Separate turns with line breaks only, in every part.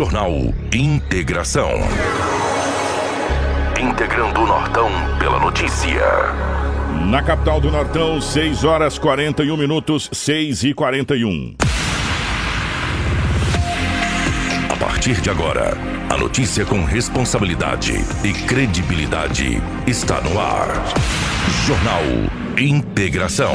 Jornal Integração. Integrando o Nortão pela notícia.
Na capital do Nortão, 6 horas 41 minutos, 6 e 41.
A partir de agora, a notícia com responsabilidade e credibilidade está no ar. Jornal Integração.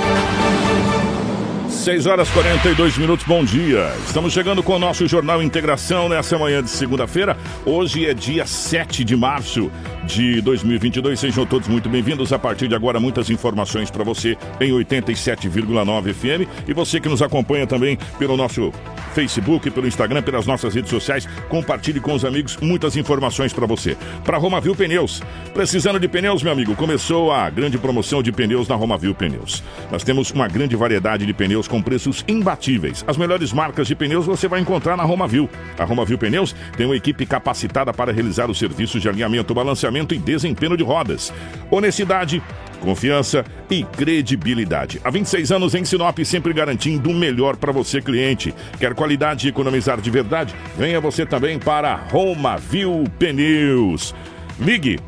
6 horas 42 minutos, bom dia. Estamos chegando com o nosso Jornal Integração nessa manhã de segunda-feira. Hoje é dia 7 de março de 2022. Sejam todos muito bem-vindos. A partir de agora, muitas informações para você em 87,9 FM. E você que nos acompanha também pelo nosso Facebook, pelo Instagram, pelas nossas redes sociais, compartilhe com os amigos muitas informações para você. Para Romavil Pneus. Precisando de pneus, meu amigo? Começou a grande promoção de pneus na Romavil Pneus. Nós temos uma grande variedade de pneus com preços imbatíveis. As melhores marcas de pneus você vai encontrar na Romavil. A Romavil Pneus tem uma equipe capacitada para realizar os serviços de alinhamento, balanceamento e desempenho de rodas. Honestidade, confiança e credibilidade. Há 26 anos em Sinop, sempre garantindo o melhor para você, cliente. Quer qualidade e economizar de verdade? Venha você também para Romavil Pneus. Ligue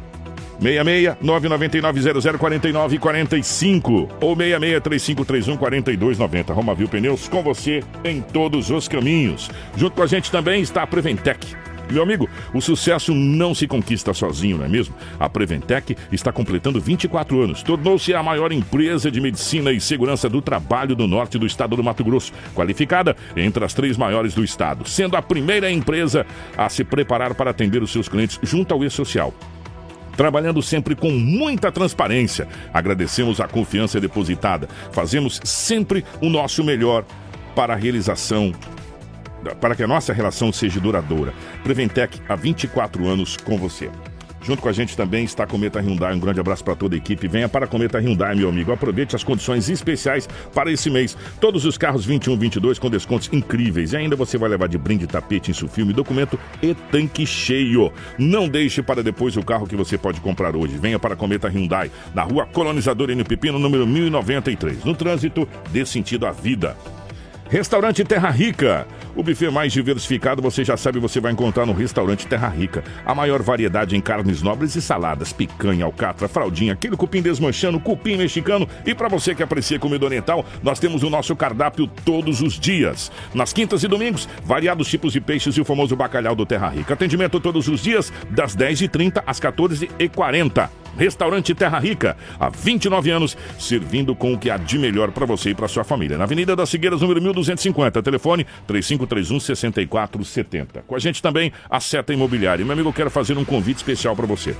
66 999 0049 45 ou 66 3531 4290. Romavil Pneus com você em todos os caminhos. Junto com a gente também está a Preventec. Meu amigo, o sucesso não se conquista sozinho, não é mesmo? A Preventec está completando 24 anos. Tornou-se a maior empresa de medicina e segurança do trabalho do norte do estado do Mato Grosso, qualificada entre as três maiores do estado, sendo a primeira empresa a se preparar para atender os seus clientes junto ao E-Social trabalhando sempre com muita transparência. Agradecemos a confiança depositada. Fazemos sempre o nosso melhor para a realização para que a nossa relação seja duradoura. Preventec há 24 anos com você. Junto com a gente também está a Cometa Hyundai. Um grande abraço para toda a equipe. Venha para a Cometa Hyundai, meu amigo. Aproveite as condições especiais para esse mês. Todos os carros 21, 22 com descontos incríveis. E ainda você vai levar de brinde tapete, insufilme, documento e tanque cheio. Não deixe para depois o carro que você pode comprar hoje. Venha para a Cometa Hyundai, na rua Colonizador N Pepino, número 1093. No trânsito, dê sentido à vida. Restaurante Terra Rica. O buffet mais diversificado, você já sabe, você vai encontrar no Restaurante Terra Rica. A maior variedade em carnes nobres e saladas, picanha, alcatra, fraldinha, aquele cupim desmanchando, cupim mexicano. E para você que aprecia comida oriental, nós temos o nosso cardápio todos os dias. Nas quintas e domingos, variados tipos de peixes e o famoso bacalhau do Terra Rica. Atendimento todos os dias, das 10h30 às 14h40. Restaurante Terra Rica, há 29 anos, servindo com o que há de melhor para você e para sua família. Na Avenida das Figueiras, número 1250, telefone 3531 6470. Com a gente também a Seta Imobiliária. Meu amigo, eu quero fazer um convite especial para você.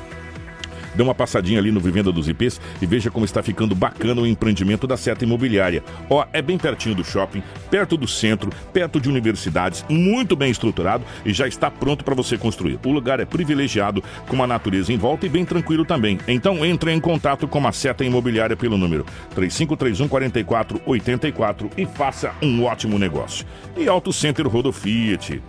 Dê uma passadinha ali no Vivenda dos IPs e veja como está ficando bacana o empreendimento da Seta Imobiliária. Ó, é bem pertinho do shopping, perto do centro, perto de universidades, muito bem estruturado e já está pronto para você construir. O lugar é privilegiado, com uma natureza em volta e bem tranquilo também. Então entre em contato com a Seta Imobiliária pelo número 3531 4484 e faça um ótimo negócio. E Auto Center Rodo Fiat.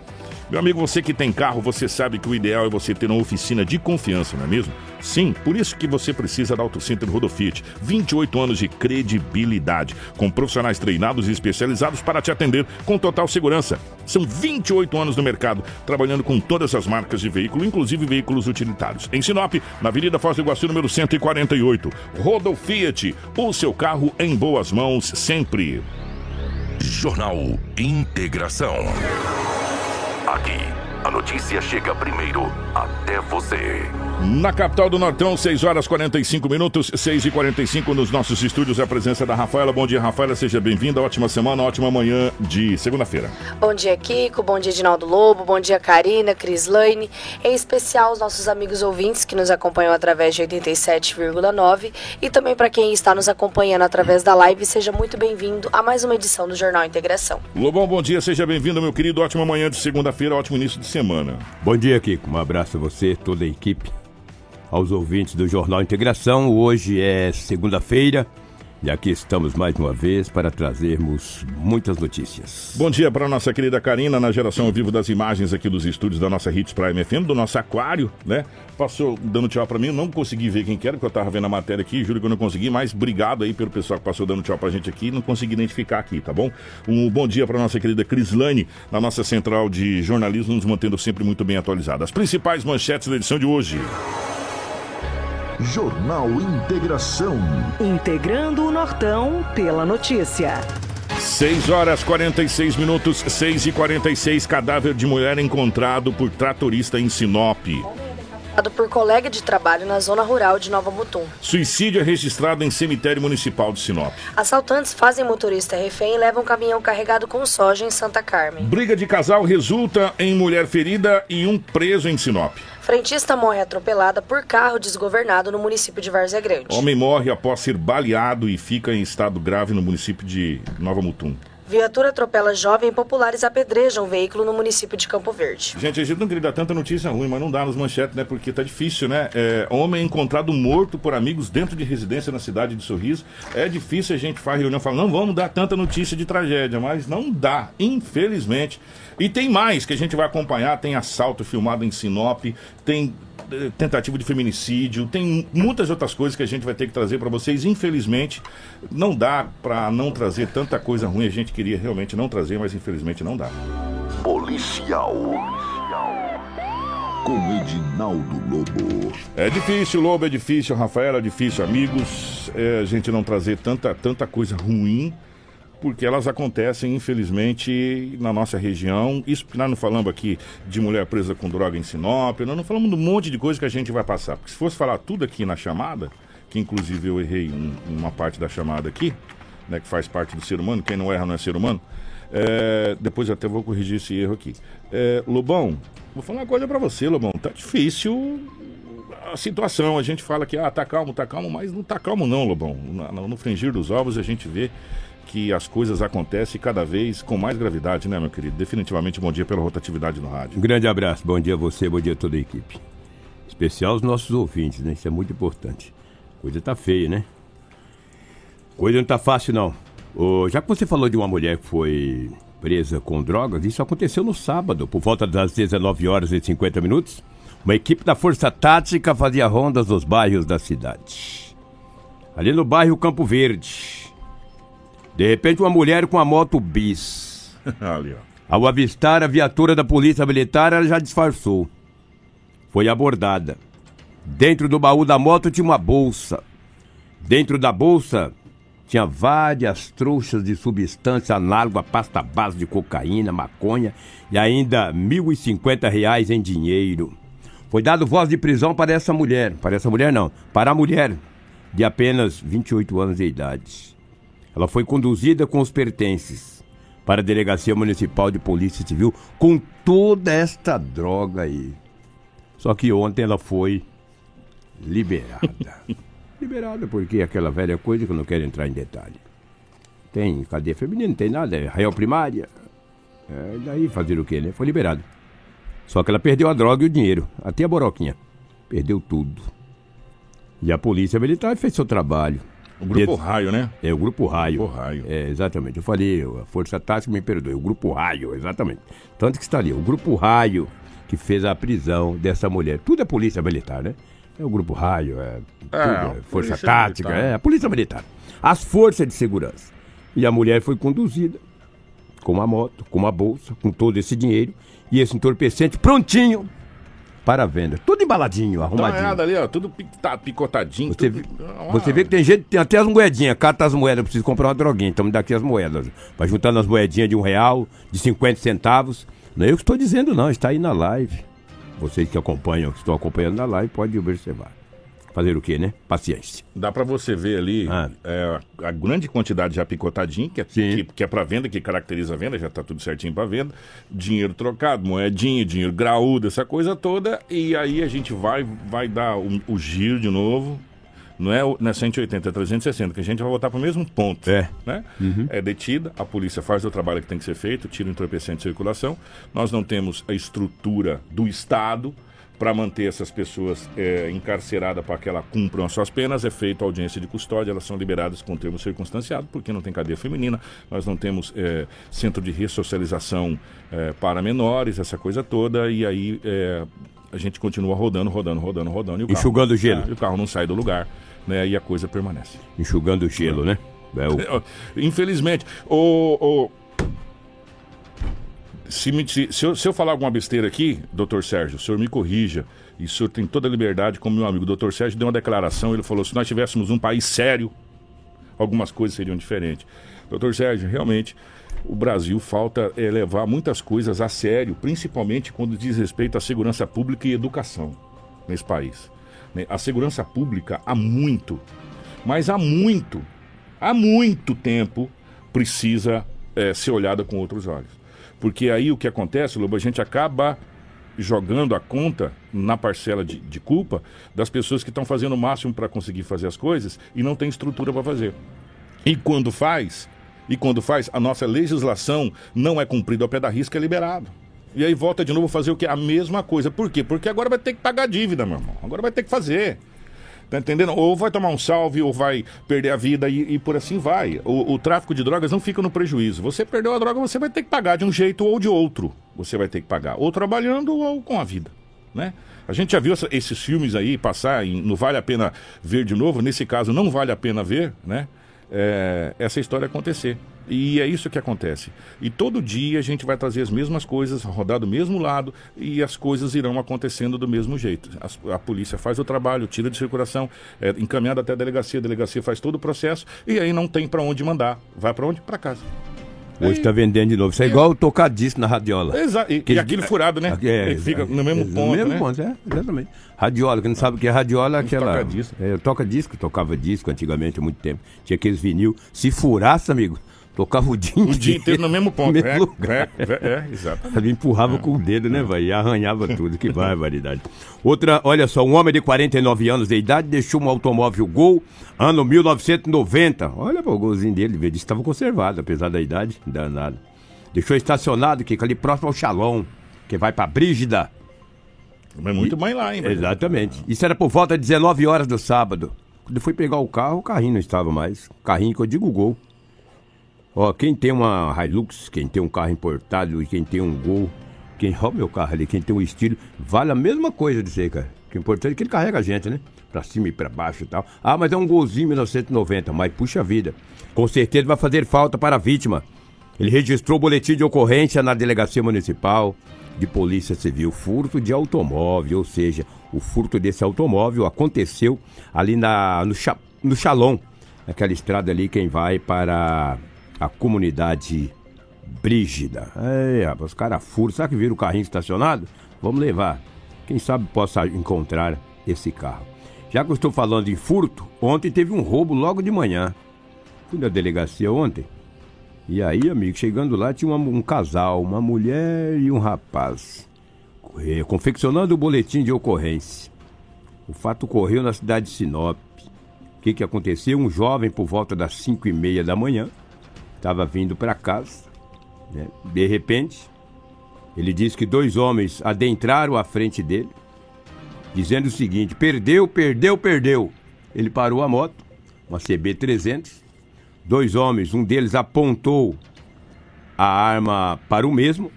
Meu amigo, você que tem carro, você sabe que o ideal é você ter uma oficina de confiança, não é mesmo? Sim, por isso que você precisa da Auto Center Rodofiat. 28 anos de credibilidade, com profissionais treinados e especializados para te atender com total segurança. São 28 anos no mercado, trabalhando com todas as marcas de veículo, inclusive veículos utilitários. Em Sinop, na Avenida Foz do Iguaçu, número 148. Rodofiat, o seu carro em boas mãos sempre.
Jornal Integração. Aqui, a notícia chega primeiro até você.
Na capital do Nortão, 6 horas 45 minutos, 6 e 45 nos nossos estúdios, a presença da Rafaela. Bom dia, Rafaela, seja bem-vinda. Ótima semana, ótima manhã de segunda-feira.
Bom dia, Kiko. Bom dia, Edinaldo Lobo. Bom dia, Karina, Cris Lane. Em especial, os nossos amigos ouvintes que nos acompanham através de 87,9 e também para quem está nos acompanhando através da live, seja muito bem-vindo a mais uma edição do Jornal Integração.
Lobão, bom dia, seja bem-vindo, meu querido. Ótima manhã de segunda-feira, ótimo início de semana.
Bom dia, Kiko. Um abraço a você, toda a equipe aos ouvintes do Jornal Integração. Hoje é segunda-feira, E aqui estamos mais uma vez para trazermos muitas notícias.
Bom dia para nossa querida Karina, na geração ao vivo das imagens aqui dos estúdios da nossa Hits Prime FM, do nosso aquário, né? Passou dando tchau para mim, não consegui ver quem que era, porque eu tava vendo a matéria aqui, juro que eu não consegui, mas obrigado aí pelo pessoal que passou dando tchau pra gente aqui, não consegui identificar aqui, tá bom? Um bom dia para nossa querida Crislane, na nossa central de jornalismo, nos mantendo sempre muito bem atualizada. As principais manchetes da edição de hoje.
Jornal Integração.
Integrando o Nortão pela notícia.
6 horas 46 minutos, 6 e 46 cadáver de mulher encontrado por tratorista em Sinop.
Por colega de trabalho na zona rural de Nova Mutum.
Suicídio é registrado em cemitério municipal de Sinop.
Assaltantes fazem motorista refém e levam um caminhão carregado com soja em Santa Carmen.
Briga de casal resulta em mulher ferida e um preso em Sinop.
Frentista morre atropelada por carro desgovernado no município de Várzea Grande.
Homem morre após ser baleado e fica em estado grave no município de Nova Mutum.
Viatura atropela jovem e populares apedrejam veículo no município de Campo Verde.
Gente, a gente não queria dar tanta notícia ruim, mas não dá nos manchetes, né? Porque tá difícil, né? É, homem encontrado morto por amigos dentro de residência na cidade de Sorriso. É difícil a gente fazer reunião e falar, não vamos dar tanta notícia de tragédia, mas não dá, infelizmente. E tem mais que a gente vai acompanhar, tem assalto filmado em Sinop, tem eh, tentativa de feminicídio, tem muitas outras coisas que a gente vai ter que trazer para vocês. Infelizmente, não dá para não trazer tanta coisa ruim. A gente queria realmente não trazer, mas infelizmente não dá.
Policial. Com Edinaldo Lobo.
É difícil, Lobo, é difícil, Rafael, é difícil, amigos, é, a gente não trazer tanta, tanta coisa ruim porque elas acontecem, infelizmente, na nossa região. Isso nós não falamos aqui de mulher presa com droga em Sinop, nós não falamos de um monte de coisa que a gente vai passar. Porque se fosse falar tudo aqui na chamada, que inclusive eu errei um, uma parte da chamada aqui, né, que faz parte do ser humano, quem não erra não é ser humano. É, depois até vou corrigir esse erro aqui. É, Lobão, vou falar uma coisa para você, Lobão. Tá difícil a situação. A gente fala que ah, tá calmo, tá calmo, mas não tá calmo não, Lobão. No, no fringir dos ovos a gente vê que as coisas acontecem cada vez com mais gravidade, né, meu querido? Definitivamente bom dia pela rotatividade no rádio.
Um grande abraço, bom dia a você, bom dia a toda a equipe. Especial os nossos ouvintes, né? Isso é muito importante. Coisa tá feia, né? Coisa não tá fácil, não. Oh, já que você falou de uma mulher que foi presa com drogas, isso aconteceu no sábado, por volta das 19 horas e 50 minutos. Uma equipe da Força Tática fazia rondas nos bairros da cidade. Ali no bairro Campo Verde, de repente, uma mulher com a moto bis.
Ali, ó.
Ao avistar a viatura da polícia militar, ela já disfarçou. Foi abordada. Dentro do baú da moto tinha uma bolsa. Dentro da bolsa tinha várias trouxas de substância análoga à pasta base de cocaína, maconha e ainda 1.050 reais em dinheiro. Foi dado voz de prisão para essa mulher. Para essa mulher, não. Para a mulher de apenas 28 anos de idade. Ela foi conduzida com os pertences para a Delegacia Municipal de Polícia Civil com toda esta droga aí. Só que ontem ela foi liberada. liberada porque aquela velha coisa que eu não quero entrar em detalhe. Tem cadeia feminina, não tem nada, é real primária. É, daí fazer o quê, né? Foi liberada. Só que ela perdeu a droga e o dinheiro, até a boroquinha. Perdeu tudo. E a polícia militar fez seu trabalho.
O Grupo Raio, né?
É, o Grupo Raio.
Grupo Raio.
É, exatamente. Eu falei, a Força Tática me perdoe. O Grupo Raio, exatamente. Tanto que está ali, o Grupo Raio que fez a prisão dessa mulher. Tudo é polícia militar, né? É o Grupo Raio, é, é, é Força Tática, militar. é a Polícia Militar. As forças de segurança. E a mulher foi conduzida com uma moto, com uma bolsa, com todo esse dinheiro e esse entorpecente prontinho para venda. Tudo embaladinho, arrumadinho.
Tá ali, ó, tudo tá picotadinho.
Você,
tudo...
vê, você vê que tem gente, tem até as moedinhas, cata as moedas, preciso comprar uma droguinha, então me dá aqui as moedas. Vai juntando as moedinhas de um real, de 50 centavos. Não é eu que estou dizendo, não, está aí na live. Vocês que acompanham, que estão acompanhando na live, podem observar. Fazer o quê, né? Paciência.
Dá para você ver ali ah. é, a grande quantidade já picotadinha, que é, que, que é para venda, que caracteriza a venda, já está tudo certinho para venda. Dinheiro trocado, moedinha, dinheiro graúdo, essa coisa toda. E aí a gente vai, vai dar o, o giro de novo, não é, não é 180, é 360, que a gente vai voltar para o mesmo ponto.
É.
Né? Uhum. É detida, a polícia faz o trabalho que tem que ser feito, tira o entorpecente de circulação. Nós não temos a estrutura do Estado para manter essas pessoas é, encarceradas para que elas cumpram as suas penas, é feita audiência de custódia, elas são liberadas com termo circunstanciado, porque não tem cadeia feminina, nós não temos é, centro de ressocialização é, para menores, essa coisa toda, e aí a gente continua rodando, rodando, rodando, rodando. E o
Enxugando o gelo.
O carro não sai do lugar, né? E a coisa permanece.
Enxugando o gelo, né? É o-
Infelizmente, o, o- se, me- se- se eu, se eu falar alguma besteira aqui, doutor Sérgio, o senhor me corrija. E o senhor tem toda a liberdade, como meu amigo doutor Sérgio deu uma declaração, ele falou: se nós tivéssemos um país sério, algumas coisas seriam diferentes. Doutor Sérgio, realmente, o Brasil falta é, levar muitas coisas a sério, principalmente quando diz respeito à segurança pública e educação nesse país. Né? A segurança pública há muito, mas há muito, há muito tempo precisa é, ser olhada com outros olhos. Porque aí o que acontece, Lobo, a gente acaba jogando a conta na parcela de, de culpa das pessoas que estão fazendo o máximo para conseguir fazer as coisas e não tem estrutura para fazer. E quando faz, e quando faz, a nossa legislação não é cumprida ao pé da risca, é liberado. E aí volta de novo fazer o que? A mesma coisa. Por quê? Porque agora vai ter que pagar a dívida, meu irmão. Agora vai ter que fazer. Tá entendendo? Ou vai tomar um salve, ou vai perder a vida e, e por assim vai. O, o tráfico de drogas não fica no prejuízo. Você perdeu a droga, você vai ter que pagar de um jeito ou de outro. Você vai ter que pagar. Ou trabalhando ou com a vida. Né? A gente já viu esses filmes aí passar em Não Vale a Pena Ver de novo. Nesse caso, não vale a pena ver, né? É, essa história acontecer. E é isso que acontece. E todo dia a gente vai trazer as mesmas coisas, rodar do mesmo lado e as coisas irão acontecendo do mesmo jeito. A polícia faz o trabalho, tira de circulação, é encaminhada até a delegacia, a delegacia faz todo o processo e aí não tem para onde mandar. Vai para onde? Para casa.
Hoje tá vendendo de novo. Isso é igual tocar disco na radiola.
Exa e, e aquele furado, né?
É,
Ele fica no mesmo
é,
ponto,
No mesmo
né?
ponto, é, exatamente. Radiola, quem não sabe o que é radiola, é aquela.
toca disco.
É, toca disco, tocava disco antigamente há muito tempo. Tinha aqueles vinil. Se furasse, amigo, tocava o dia.
O dia inteiro no mesmo ponto.
mesmo
é,
lugar.
é, é, é, exato.
Ele empurrava com o dedo, né, velho? E arranhava tudo. Que barbaridade. Outra, olha só, um homem de 49 anos de idade deixou um automóvel Gol ano 1990. Olha pô, o golzinho dele, que estava conservado, apesar da idade, danado. Deixou estacionado, que ali próximo ao Shalom, que vai pra Brígida.
Mas muito mais lá, hein?
Exatamente. Isso era por volta de 19 horas do sábado. Quando eu fui pegar o carro, o carrinho não estava mais. Carrinho que eu digo Gol. Ó, quem tem uma Hilux, quem tem um carro importado e quem tem um Gol, quem, ó, meu carro ali, quem tem um estilo, vale a mesma coisa de ser, cara. O é importante é que ele carrega a gente, né? Pra cima e pra baixo e tal. Ah, mas é um golzinho 1990, mas puxa vida. Com certeza vai fazer falta para a vítima. Ele registrou boletim de ocorrência na delegacia municipal de polícia civil, furto de automóvel, ou seja, o furto desse automóvel aconteceu ali na, no, Cha- no Chalon, naquela estrada ali, quem vai para a comunidade Brígida. É, rapaz, os caras furtam. Será que viram o carrinho estacionado? Vamos levar. Quem sabe possa encontrar esse carro. Já que eu estou falando em furto, ontem teve um roubo logo de manhã. Fui na delegacia ontem. E aí, amigo, chegando lá tinha uma- um casal, uma mulher e um rapaz, confeccionando o boletim de ocorrência. O fato ocorreu na cidade de Sinop. O que, que aconteceu? Um jovem, por volta das 5 e meia da manhã, estava vindo para casa. né? De repente, ele disse que dois homens adentraram à frente dele, dizendo o seguinte: perdeu, perdeu, perdeu. Ele parou a moto, uma CB300. Dois homens, um deles apontou a arma para o mesmo,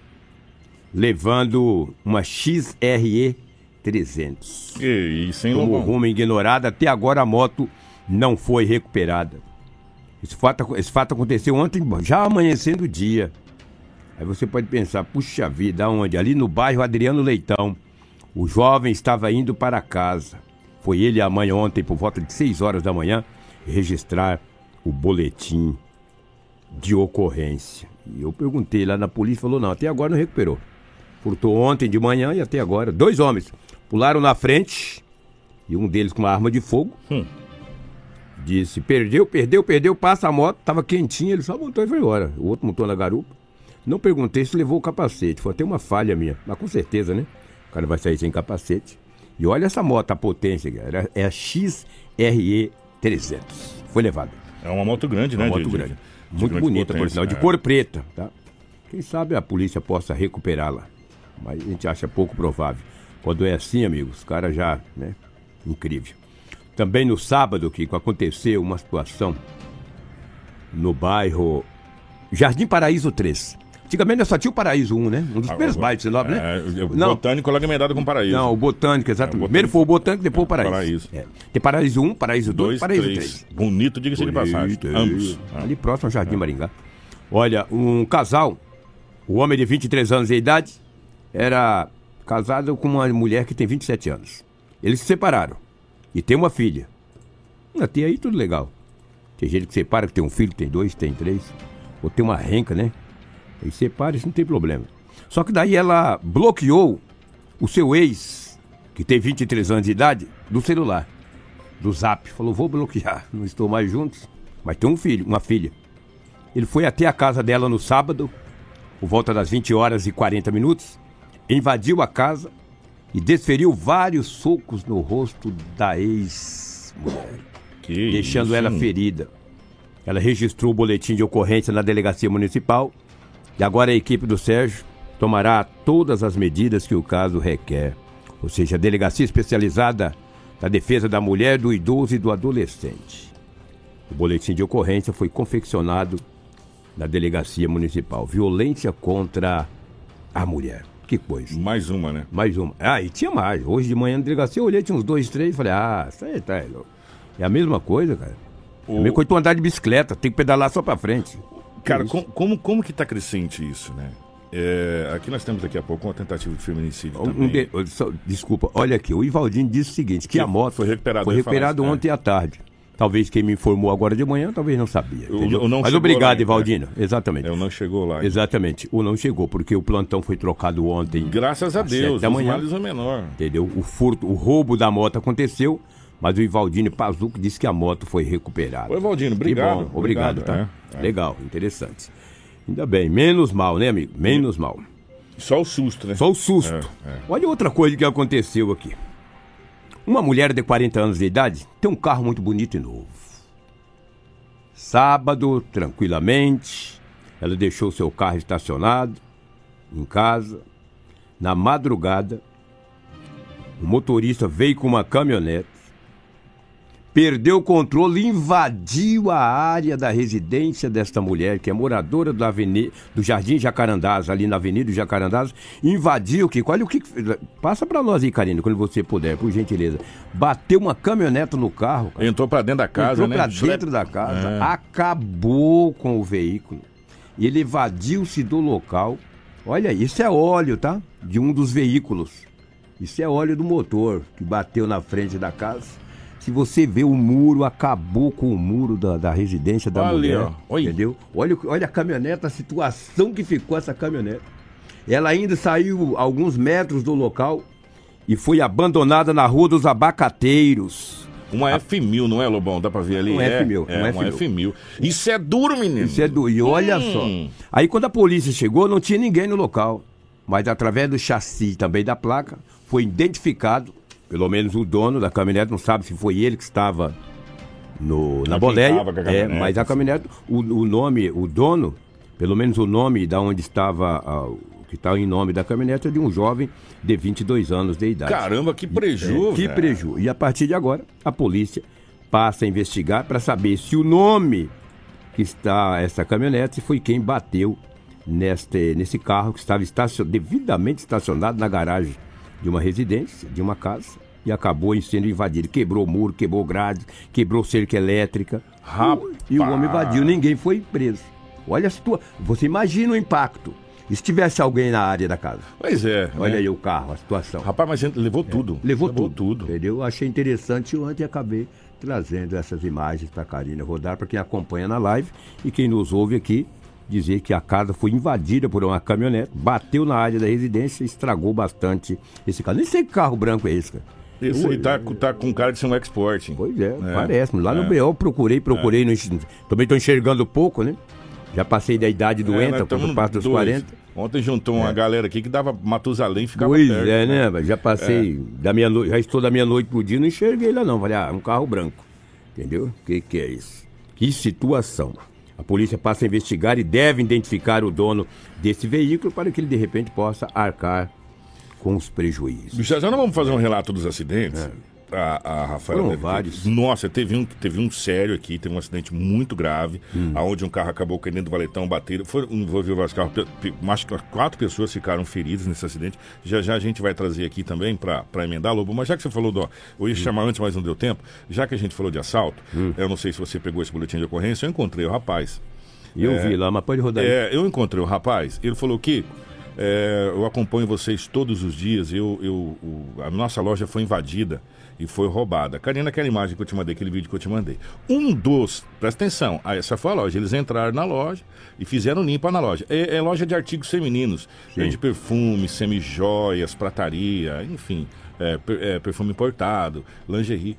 levando uma XRE 300.
Que isso, hein,
Como rumo ignorado, até agora a moto não foi recuperada. Esse fato, esse fato aconteceu ontem, já amanhecendo o dia. Aí você pode pensar, puxa vida, aonde? Ali no bairro Adriano Leitão. O jovem estava indo para casa. Foi ele e a mãe ontem, por volta de 6 horas da manhã, registrar o boletim de ocorrência. E eu perguntei lá na polícia, falou, não, até agora não recuperou. Furtou ontem de manhã e até agora. Dois homens pularam na frente e um deles com uma arma de fogo.
Hum.
Disse, perdeu, perdeu, perdeu, passa a moto, tava quentinha, ele só montou e foi embora. O outro montou na garupa. Não perguntei se levou o capacete, foi até uma falha minha, mas com certeza, né? O cara vai sair sem capacete. E olha essa moto, a potência, cara. É a XRE 300. Foi levada.
É uma moto grande, né?
Uma moto
de-
grande.
de
Muito
grande
bonita, por sinal, de
é.
cor preta, tá? Quem sabe a polícia possa recuperá-la. Mas a gente acha pouco provável. Quando é assim, amigos, os caras já, né? Incrível. Também no sábado, Kiko, aconteceu uma situação no bairro Jardim Paraíso 3. Antigamente só tinha o Paraíso 1, né? Um dos primeiros
Ah,
bairros, você sabe, né?
É, o Botânico logo emendado com Paraíso.
Não, o Botânico, exatamente.
É, o Botânico-
Primeiro foi o Botânico, depois o Paraíso.
Paraíso.
É. Tem Paraíso 1, Paraíso 2,
Dois,
Paraíso
três.
3.
Bonito, diga-se de passagem.
É.
Ambos. Ah.
Ali próximo ao Jardim Maringá. Olha, um casal, o homem de 23 anos de idade, era casado com uma mulher que tem 27 anos. Eles se separaram. E tem uma filha. Até aí tudo legal. Tem gente que separa, que tem um filho, tem dois, tem três. Ou tem uma renca, né? Aí separa, isso não tem problema. Só que daí ela bloqueou o seu ex, que tem 23 anos de idade, do celular do Zap. Falou, vou bloquear, não estou mais juntos, mas tem um filho, uma filha. Ele foi até a casa dela no sábado, por volta das 20 horas e 40 minutos, invadiu a casa e desferiu vários socos no rosto da ex-mulher, deixando
isso,
ela ferida. Ela registrou o boletim de ocorrência na delegacia municipal e agora a equipe do Sérgio tomará todas as medidas que o caso requer. Ou seja, a delegacia especializada na defesa da mulher, do idoso e do adolescente. O boletim de ocorrência foi confeccionado na delegacia municipal. Violência contra a mulher. Que coisa.
Mais uma, né?
Mais uma. Ah, e tinha mais. Hoje de manhã na delegacia eu olhei, tinha uns dois, três, falei, ah, isso aí tá louco. É a mesma coisa, cara. É a mesma coisa tu andar de bicicleta, tem que pedalar só pra frente.
Cara,
Isso.
com- como, como que tá crescente isso, né? É, aqui nós temos daqui a pouco uma tentativa de feminicídio
Um
também.
de- só- desculpa, olha aqui, o Ivaldinho disse o seguinte, que,
Que
a moto
foi recuperado,
foi
é.
ontem à tarde. Talvez quem me informou agora de manhã, talvez não sabia.
O- o não
Mas obrigado, Ivaldinho. Exatamente.
É, não chegou lá.
Exatamente. O não chegou, porque o plantão foi trocado ontem.
Graças a Deus,
da
os
manhã.
males é menor.
Entendeu? O furto, o roubo da moto aconteceu, mas o Ivaldinho Pazuco disse que a moto foi recuperada.
Oi, Valdino,
Que
obrigado.
bom, obrigado, tá?
é, é.
Legal, interessante. Ainda bem, menos mal, né, amigo? Menos mal.
Só o susto, né?
Só o susto.
É, é.
Olha outra coisa que aconteceu aqui. Uma mulher de 40 anos de idade tem um carro muito bonito e novo. Sábado, tranquilamente, ela deixou seu carro estacionado em casa. Na madrugada, o motorista veio com uma caminhonete, perdeu o controle invadiu a área da residência desta mulher, que é moradora do, do Jardim Jacarandás, ali na Avenida Jacarandás, invadiu, que olha o que... Passa pra nós aí, Karina, quando você puder, por gentileza. Bateu uma caminhonete no carro, cara.
Entrou pra dentro da casa,
Entrou
né?
pra
Schlep-
dentro da casa,
É.
acabou com o veículo. E ele evadiu-se do local. Olha, isso é óleo, tá? De um dos veículos. Isso é óleo do motor que bateu na frente da casa. Se você vê o muro, acabou com o muro da, da residência da
Olha,
mulher.
ó. Oi.
Entendeu? Olha, olha a caminhonete, a situação que ficou essa caminhonete. Ela ainda saiu alguns metros do local e foi abandonada na Rua dos Abacateiros.
Uma F1000, não é, Lobão? Dá pra ver ali?
Um
é,
F1000,
É,
um
uma
F1000.
F1000. Isso é duro, menino.
Isso é do... E olha
Hum.
só. Aí quando a polícia chegou, não tinha ninguém no local. Mas através do chassi também da placa, foi identificado, pelo menos o dono da caminhonete, não sabe se foi ele que estava no, na boleia. É, mas a
assim.
caminhonete, o, o nome, o dono, pelo menos o nome da onde estava, o que estava em nome da caminhonete é de um jovem de 22 anos de idade.
Caramba, que preju,
É, que
velho.
preju. E a partir de agora, a polícia passa a investigar para saber se o nome que está essa caminhonete foi quem bateu neste, nesse carro que estava estacion, devidamente estacionado na garagem de uma residência, de uma casa, e acabou sendo invadido. Quebrou muro, quebrou grade, quebrou cerca elétrica.
Rapaz.
E o homem invadiu, ninguém foi preso. Olha a situação. Você imagina o impacto. E se tivesse alguém na área da casa?
Pois é.
Olha
né?
aí o carro, a situação.
Rapaz, mas levou tudo.
Levou, tudo,
tudo.
Entendeu? Eu achei interessante ontem e acabei trazendo essas imagens para a Karina rodar, para quem acompanha na live e quem nos ouve aqui, dizer que a casa foi invadida por uma caminhonete, bateu na área da residência e estragou bastante esse carro. Nem sei que carro branco é esse, cara.
Esse aí tá, tá com cara de ser um export.
Pois é,
É,
parece. Lá no
é.
BO eu procurei, procurei. não enx- também estou enxergando pouco, né? Já passei da idade
É, tamo
por parte dos
dois.
40.
Ontem juntou uma galera aqui que dava Matusalém e ficava
Pois
perto.
é, né? mas Já passei da meia noite, já estou da meia-noite pro dia, não enxerguei lá não. Falei, ah, um carro branco. Entendeu? O que, que é isso? Que situação. A polícia passa a investigar e deve identificar o dono desse veículo para que ele de repente possa arcar com os prejuízos.
Já já nós vamos fazer um relato dos acidentes. A, a Rafaela.
Foram
ter-
vários.
Nossa, teve um, teve um sério aqui, teve um acidente muito grave,
Hum.
aonde um carro acabou caindo do valetão, bateram, foi, envolveu vários carros, mais que quatro pessoas ficaram feridas nesse acidente. Já já a gente vai trazer aqui também para emendar, Lobo, mas já que você falou do. Eu ia chamar antes, mas não deu tempo. Já que a gente falou de assalto,
Hum.
eu não sei se você pegou esse boletim de ocorrência, eu encontrei o rapaz.
Eu vi lá, mas pode rodar aí.
É, eu encontrei o rapaz, ele falou que é, eu acompanho vocês todos os dias, eu, eu, o- a nossa loja foi invadida e foi roubada. Karina, aquela imagem que eu te mandei, aquele vídeo que eu te mandei. Um dos, presta atenção, essa foi a loja, eles entraram na loja e fizeram limpa na loja. É, é loja de artigos femininos, vende perfume, semijoias, prataria, enfim, é, per- é, perfume importado, lingerie.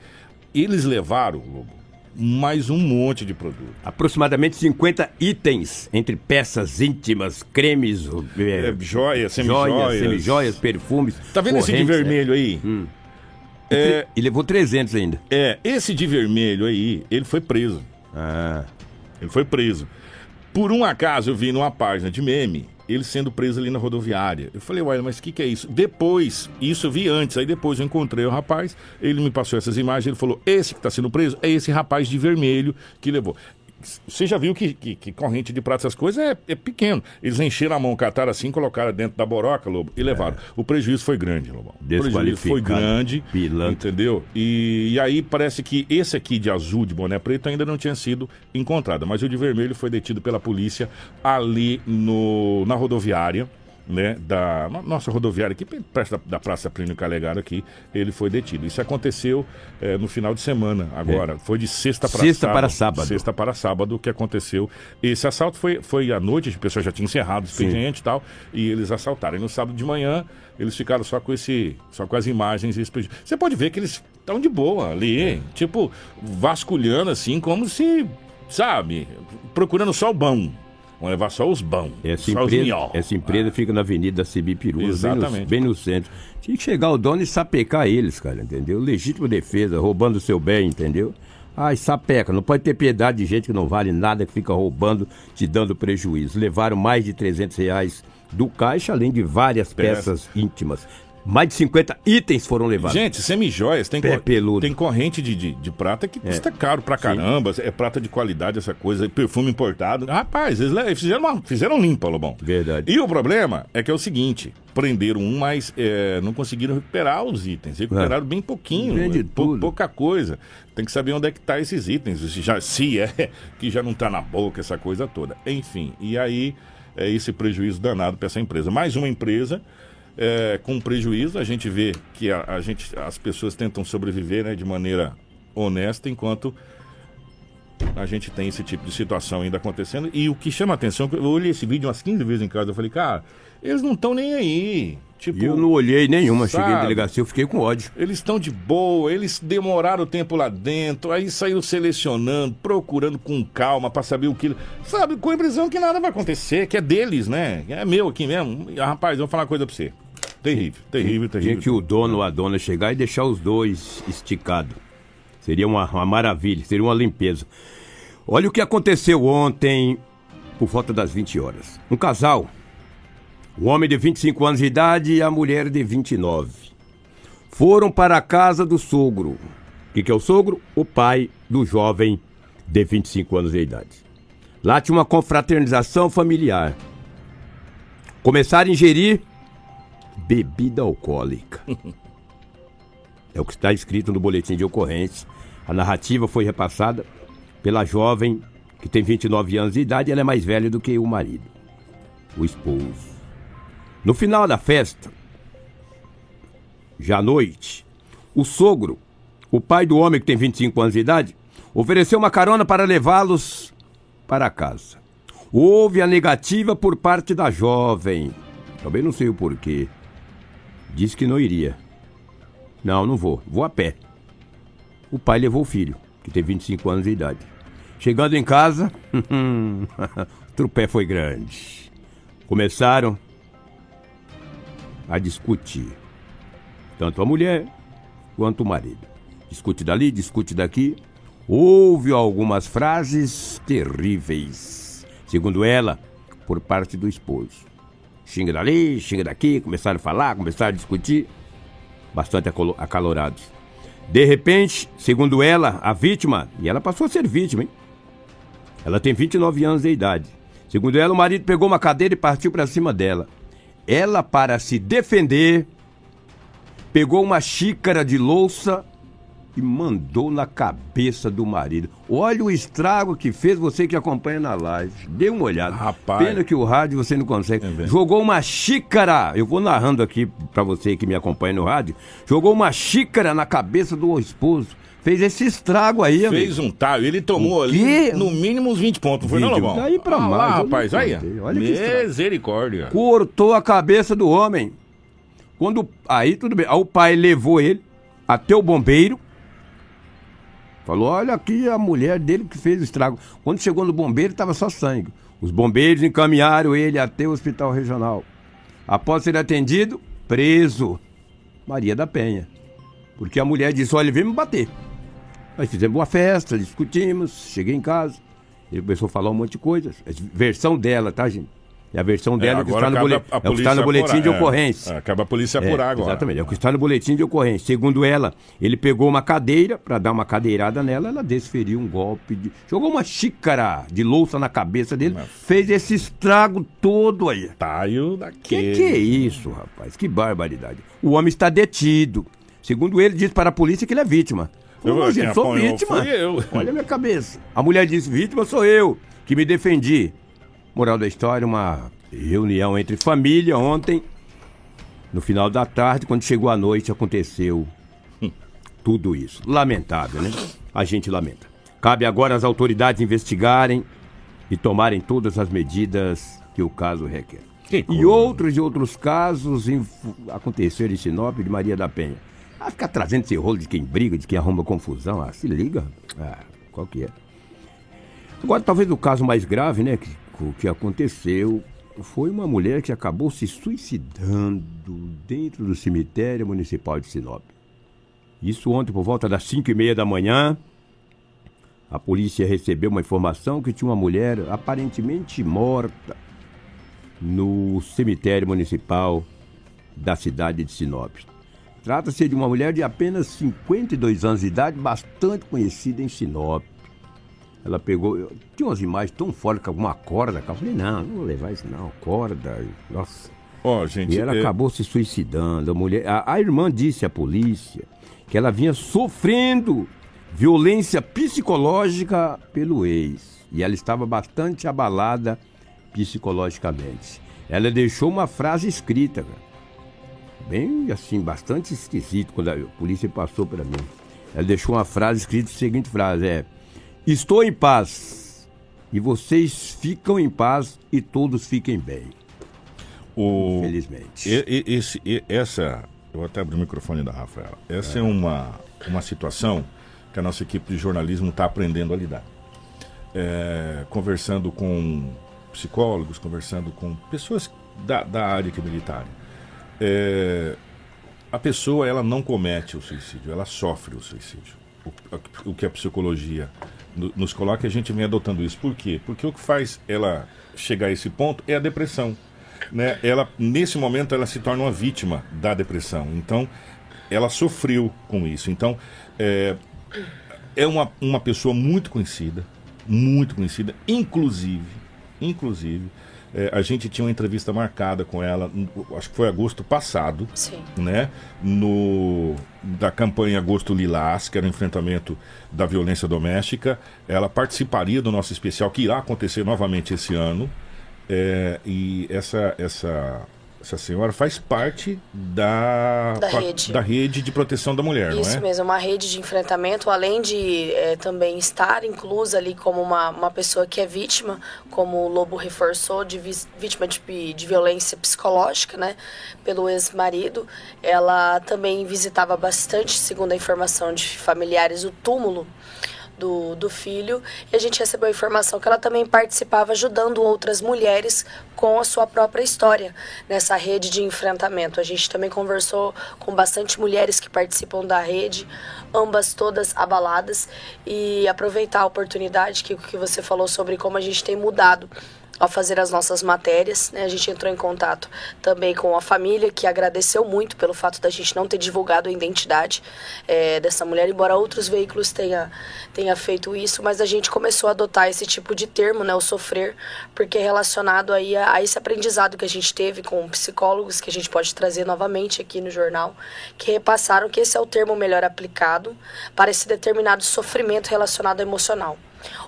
Eles levaram, Lobo, mais um monte de produto.
Aproximadamente 50 itens, entre peças íntimas, cremes, é,
É, joias,
joias,
semijoias.
semijoias, perfumes.
Tá vendo esse de
correntes,
vermelho aí?
Hum.
É,
e levou 300 ainda.
é, esse de vermelho aí, ele foi preso.
Ah,
Ele foi preso. Por um acaso eu vi numa página de meme ele sendo preso ali na rodoviária. Eu falei, uai, mas o que, que é isso? Depois, isso eu vi antes, aí depois eu encontrei o rapaz, ele me passou essas imagens, ele falou: esse que está sendo preso é esse rapaz de vermelho que levou. Você já viu que, que- que corrente de prata, essas coisas é, é pequeno. Eles encheram a mão, cataram assim, colocaram dentro da boroca, Lobo, e levaram. O prejuízo foi grande, Lobão. O prejuízo foi grande.
Pilantra.
Entendeu? E, e aí parece que esse aqui de azul, de boné preto, ainda não tinha sido encontrado. Mas o de vermelho foi detido pela polícia ali no, na rodoviária. Né, da no- nossa rodoviária aqui, perto da, da Praça Plínio Calegaro aqui, ele foi detido. Isso aconteceu eh, no final de semana, agora. Foi de sexta para
Sexta
sábado.
para sábado.
Sexta para sábado que aconteceu. Esse assalto foi, foi à noite, a pessoa já tinha encerrado o expediente e tal, e eles assaltaram. E no sábado de manhã, eles ficaram só com esse. só com as imagens e Você pode ver que eles estão de boa ali, tipo, vasculhando assim, como se, sabe, procurando só o bom. Vão levar só os bons.
essa,
só os
empresa,
miol.
essa empresa fica na Avenida Cibipiru, bem no, bem no centro. Tinha que chegar o dono e sapecar eles, cara, entendeu? Legítima defesa, roubando o seu bem, entendeu? Ai, sapeca, não pode ter piedade de gente que não vale nada, que fica roubando, te dando prejuízo. Levaram mais de 300 reais do caixa, além de várias
peças
íntimas. Mais de 50 itens foram levados.
Gente, semijoias tem,
Pé
cor-
peludo.
tem corrente de, de, de prata que custa caro pra caramba. É prata de qualidade, essa coisa, perfume importado. Rapaz, eles, le- eles fizeram, uma- fizeram limpa, Lobão.
Verdade.
E o problema é que é o seguinte: prenderam um, mas é, não conseguiram recuperar os itens. Recuperaram bem pouquinho.
Vende
é, pou- pouca coisa. Tem que saber onde é que tá esses itens. Se, já, se é que já não tá na boca, essa coisa toda. Enfim, e aí é esse prejuízo danado para essa empresa. Mais uma empresa é, com prejuízo, a gente vê que a, a gente, as pessoas tentam sobreviver né, de maneira honesta, enquanto a gente tem esse tipo de situação ainda acontecendo. E o que chama a atenção, eu olhei esse vídeo umas 15 vezes em casa, eu falei, cara, eles não estão nem aí. Tipo,
eu não olhei nenhuma, cheguei na
sabe?
delegacia, eu fiquei com ódio.
eles estão de boa, eles demoraram o tempo lá dentro, aí saiu selecionando, procurando com calma pra saber o que. Sabe, com a impressão que nada vai acontecer, que é deles, né? É meu aqui mesmo. Rapaz, eu vou falar uma coisa pra você. Terrível, terrível,
Tinha
terrível.
que o dono ou a dona chegar e deixar os dois esticados. Seria uma, uma maravilha, seria uma limpeza. Olha o que aconteceu ontem, por volta das 20 horas. Um casal, o homem de 25 anos de idade e a mulher de 29, foram para a casa do sogro. O que, que é o sogro? O pai do jovem de 25 anos de idade. Lá tinha uma confraternização familiar. Começaram a ingerir bebida alcoólica. É o que está escrito no boletim de ocorrência. A narrativa foi repassada pela jovem que tem 29 anos de idade, ela é mais velha do que o marido, o esposo. No final da festa, já à noite, o sogro, o pai do homem que tem 25 anos de idade, ofereceu uma carona para levá-los para casa. Houve a negativa por parte da jovem. Também não sei o porquê. Disse que não iria. Não, não vou. Vou a pé. O pai levou o filho, que tem 25 anos de idade. Chegando em casa, o trupé foi grande. Começaram a discutir. Tanto a mulher quanto o marido. Discute dali, discute daqui. Houve algumas frases terríveis, segundo ela, por parte do esposo. Xinga dali, xinga daqui, começaram a falar, começaram a discutir. Bastante acalorados. De repente, segundo ela, a vítima, e ela passou a ser vítima, hein? Ela tem 29 anos de idade. Segundo ela, o marido pegou uma cadeira e partiu para cima dela. Ela, para se defender, pegou uma xícara de louça e mandou na cabeça do marido. Olha o estrago que fez você que acompanha na live. Dê uma olhada.
Rapaz.
Pena que o rádio você não consegue.
É.
Jogou uma xícara. Eu vou narrando aqui pra você que me acompanha no rádio. Jogou uma xícara na cabeça do esposo. Fez esse estrago aí, amigo.
Fez um talho. Ele tomou ali no mínimo uns 20 pontos, não foi não. Lobão?
Daí pra
Ah lá,
mais, não
rapaz, aí.
Olha.
Misericórdia.
cortou a cabeça do homem. Quando aí tudo bem, aí o pai levou ele até o bombeiro. Falou: "Olha aqui a mulher dele que fez o estrago". Quando chegou no bombeiro estava só sangue. Os bombeiros encaminharam ele até o hospital regional. Após ser atendido, preso. Maria da Penha. Porque a mulher disse: "Olha, veio me bater". Nós fizemos uma festa, discutimos, cheguei em casa. Ele começou a falar um monte de coisas. Versão dela, tá, gente? É a versão dela que
agora
está no,
cabe
bole...
a- a
é o que está no boletim de
apurar, é.
ocorrência.
É, acaba a polícia
É,
apurar agora.
Exatamente, é o que está no boletim de ocorrência. Segundo ela, ele pegou uma cadeira para dar uma cadeirada nela, ela desferiu um golpe, de... jogou uma xícara de louça na cabeça dele, fez esse estrago todo aí. Que
daquele.
que é isso, rapaz? Que barbaridade. O homem está detido. Segundo ele, disse para a polícia que ele é vítima.
Eu-
gente, sou vítima.
eu.
Olha a minha cabeça. A mulher disse, vítima sou eu, que me defendi. Moral da história, uma reunião entre família ontem. No final da tarde, quando chegou a noite, aconteceu tudo isso. Lamentável, né? A gente lamenta. Cabe agora às autoridades investigarem e tomarem todas as medidas que o caso requer.
Que
E outros e outros casos aconteceram em Sinop de Maria da Penha. Ah, ficar trazendo esse rolo de quem briga, de quem arruma confusão. Ah, se liga. Ah, qual que é? Agora, talvez o caso mais grave, né, que, o que aconteceu foi uma mulher que acabou se suicidando dentro do cemitério municipal de Sinop. Isso ontem, por volta das 5 e meia da manhã, a polícia recebeu uma informação que tinha uma mulher aparentemente morta no cemitério municipal da cidade de Sinop. Trata-se de uma mulher de apenas 52 anos de idade, bastante conhecida em Sinop. Ela pegou. eu- tinha umas imagens tão fortes com alguma corda. Eu falei, não, não vou levar isso não, corda. Nossa.
Ó, gente.
E ela
é-
acabou se suicidando. A, mulher, a, a irmã disse à polícia que ela vinha sofrendo violência psicológica pelo ex. E ela estava bastante abalada psicologicamente. Ela deixou uma frase escrita, cara. Bem assim, bastante esquisito quando a polícia passou para mim. Ela deixou uma frase escrita, a seguinte frase é: Estou em paz. E vocês ficam em paz e todos fiquem bem.
o...
Infelizmente.
E- e- esse, e- essa. Eu vou até abrir o microfone da Rafaela. Essa é, uma, uma situação que a nossa equipe de jornalismo está aprendendo a lidar. É, conversando com psicólogos, conversando com pessoas da, da área que é militar. É, a pessoa ela não comete o suicídio, ela sofre o suicídio. O, o que a psicologia nos coloca, a gente vem adotando isso. Por quê? Porque o que faz ela chegar a esse ponto é a depressão. Né? Ela, nesse momento, ela se torna uma vítima da depressão. Então, ela sofreu com isso. Então, é, é uma, uma pessoa muito conhecida, muito conhecida, inclusive, inclusive, é, a gente tinha uma entrevista marcada com ela, acho que foi agosto passado,
Sim.
né, no da campanha Agosto Lilás, que era o enfrentamento da violência doméstica. Ela participaria do nosso especial que irá acontecer novamente esse ano. É, e essa essa essa senhora faz parte da
Da rede.
da rede de proteção da mulher,
Isso
não é?
mesmo, uma rede de enfrentamento, além de eh, também estar inclusa ali como uma, uma pessoa que é vítima, como o Lobo reforçou, de vítima de, de violência psicológica, né, pelo ex-marido. Ela também visitava bastante, segundo a informação de familiares, o túmulo do, do filho e a gente recebeu a informação que ela também participava ajudando outras mulheres com a sua própria história nessa rede de enfrentamento. A gente também conversou com bastante mulheres que participam da rede, ambas todas abaladas e aproveitar a oportunidade que, que você falou sobre como a gente tem mudado ao fazer as nossas matérias. Né? A gente entrou em contato também com a família, que agradeceu muito pelo fato da gente não ter divulgado a identidade é, dessa mulher, embora outros veículos tenha, tenha feito isso, mas a gente começou a adotar esse tipo de termo, né, o sofrer, porque é relacionado aí a, a esse aprendizado que a gente teve com psicólogos, que a gente pode trazer novamente aqui no jornal, que repassaram que esse é o termo melhor aplicado para esse determinado sofrimento relacionado ao emocional.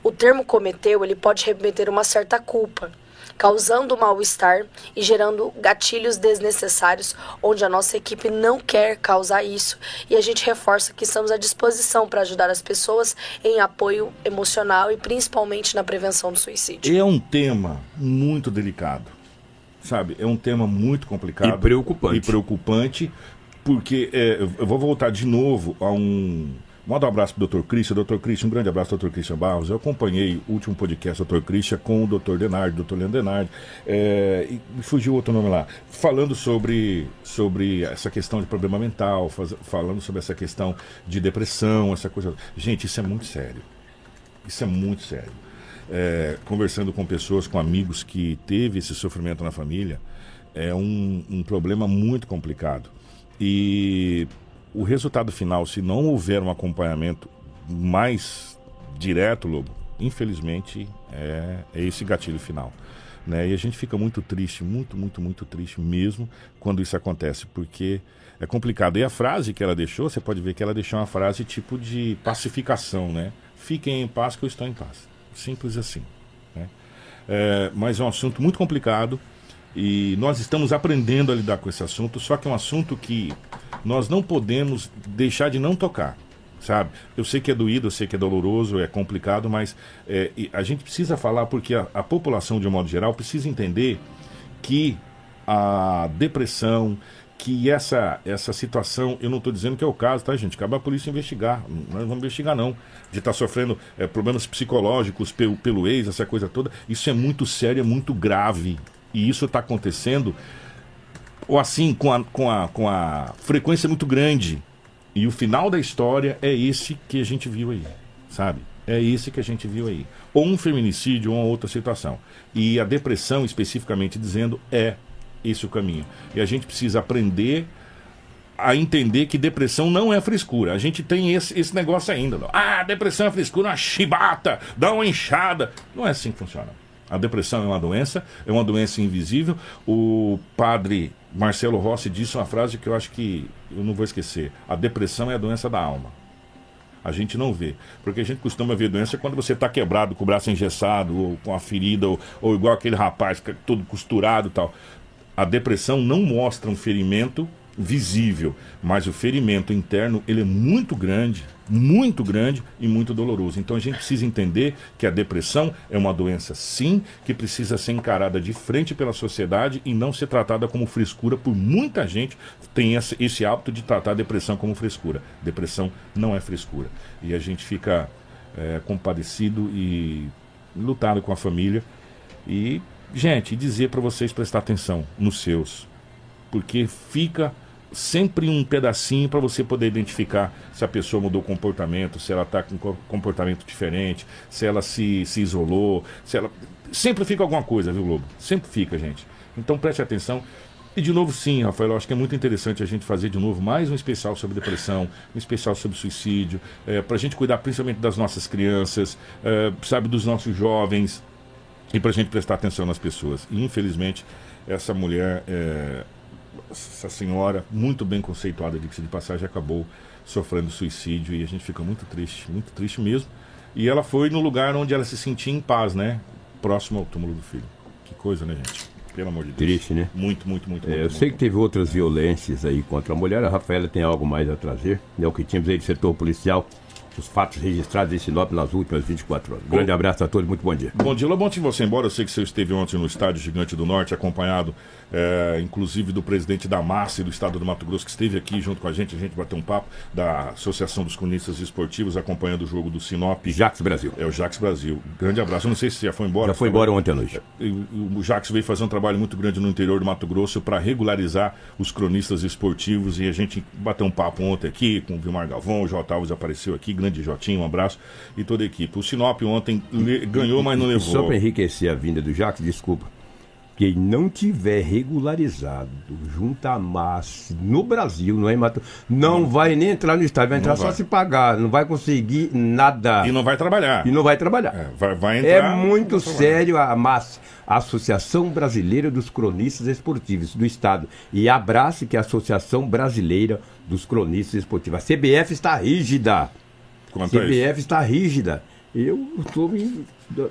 O termo cometeu, ele pode remeter uma certa culpa, causando mal-estar e gerando gatilhos desnecessários, onde a nossa equipe não quer causar isso. E a gente reforça que estamos à disposição para ajudar as pessoas em apoio emocional e principalmente na prevenção do suicídio.
É um tema muito delicado, sabe? É um tema muito complicado.
E preocupante.
E preocupante, porque é, eu vou voltar de novo a um Manda um abraço pro Dr. Christian. Dr. Christian, um grande abraço, Dr. Christian Barros. Eu acompanhei o último podcast do Dr. Christian com o Dr. Denardi, Dr. Leandro Denardi. É, e fugiu outro nome lá. Falando sobre, sobre essa questão de problema mental, faz, falando sobre essa questão de depressão, essa coisa. Gente, isso é muito sério. Isso é muito sério. É, conversando com pessoas, com amigos que teve esse sofrimento na família, é um, um problema muito complicado. E o resultado final, se não houver um acompanhamento mais direto, Lobo, infelizmente é, é esse gatilho final. Né? E a gente fica muito triste, muito, muito, muito triste mesmo quando isso acontece, porque é complicado. E a frase que ela deixou, você pode ver que ela deixou uma frase tipo de pacificação, né? Fiquem em paz que eu estou em paz. Simples assim. Né? É, mas é um assunto muito complicado e nós estamos aprendendo a lidar com esse assunto, só que é um assunto que nós não podemos deixar de não tocar, sabe? Eu sei que é doído, eu sei que é doloroso, é complicado, mas é, a gente precisa falar porque a, a população, de um modo geral, precisa entender que a depressão, que essa, essa situação, eu não estou dizendo que é o caso, tá, gente? Cabe a polícia investigar. Nós vamos investigar, não. De estar tá sofrendo é, problemas psicológicos pelo, pelo ex, essa coisa toda. Isso é muito sério, é muito grave. E isso está acontecendo ou assim, com a, com, a, com a frequência muito grande. E o final da história é esse que a gente viu aí, sabe? É esse que a gente viu aí. Ou um feminicídio ou uma outra situação. E a depressão, especificamente dizendo, é esse o caminho. E a gente precisa aprender a entender que depressão não é frescura. A gente tem esse, esse negócio ainda. Ah, depressão é frescura, uma chibata, dá uma enxada. Não é assim que funciona. A depressão é uma doença, é uma doença invisível. O padre Marcelo Rossi disse uma frase que eu acho que eu não vou esquecer: a depressão é a doença da alma. A gente não vê. Porque a gente costuma ver doença quando você está quebrado, com o braço engessado, ou com a ferida, ou, ou igual aquele rapaz, é todo costurado e tal. A depressão não mostra um ferimento visível, mas o ferimento interno ele é muito grande, muito grande e muito doloroso. Então a gente precisa entender que a depressão é uma doença sim, que precisa ser encarada de frente pela sociedade e não ser tratada como frescura por muita gente tem esse, hábito de tratar a depressão como frescura. Depressão não é frescura. E a gente fica é, compadecido e lutado com a família e gente, dizer para vocês prestar atenção nos seus, porque fica sempre um pedacinho para você poder identificar se a pessoa mudou comportamento, se ela está com um comportamento diferente, se ela se, se isolou, se ela. Sempre fica alguma coisa, viu, Globo? Sempre fica, gente. Então preste atenção. E de novo, sim, Rafael, acho que é muito interessante a gente fazer de novo mais um especial sobre depressão, um especial sobre suicídio, é, para a gente cuidar principalmente das nossas crianças, é, sabe, dos nossos jovens, e para a gente prestar atenção nas pessoas. E infelizmente, essa mulher. É, essa senhora, muito bem conceituada, de de passagem, acabou sofrendo suicídio e a gente fica muito triste, muito triste mesmo. E ela foi no lugar onde ela se sentia em paz, né? Próximo ao túmulo do filho. Que coisa, né, gente? Pelo amor de Deus.
Triste, né?
Muito, muito, muito.
É,
muito
eu
muito,
sei que teve outras violências aí contra a mulher. A Rafaela tem algo mais a trazer. É o que tínhamos aí do setor policial os fatos registrados em Sinop nas últimas 24 horas. Grande abraço a todos, muito bom dia.
Bom dia, Lobão, você embora. Eu sei que você esteve ontem no Estádio Gigante do Norte, acompanhado é, inclusive do presidente da Massa do estado do Mato Grosso, que esteve aqui junto com a gente, a gente bateu um papo, da Associação dos Cronistas Esportivos, acompanhando o jogo do Sinop.
Jax Brasil.
É o Jax Brasil. Grande abraço. Eu não sei se já foi embora.
Já foi embora ontem à noite.
É, o Jax veio fazer um trabalho muito grande no interior do Mato Grosso para regularizar os cronistas esportivos e a gente bateu um papo ontem aqui com o Vilmar Galvão, o J. Alves apareceu aqui. grande Jotinho, um abraço e toda a equipe. O Sinop ontem ganhou, mas não
E Só
levou.
para enriquecer a vinda do Jacques, desculpa. Quem não tiver regularizado junto à massa no Brasil, não é Mato, não vai nem entrar no estádio, vai entrar só
vai.
se pagar, não vai conseguir nada
E não vai trabalhar.
e não vai trabalhar.
É, vai, vai
É
entrar.
muito
vai trabalhar.
sério a MAS, a Associação Brasileira dos Cronistas Esportivos do Estado. E abrace que é a Associação Brasileira dos Cronistas Esportivos. A CBF está rígida.
Quanto a.
CBF está rígida. Eu estou me.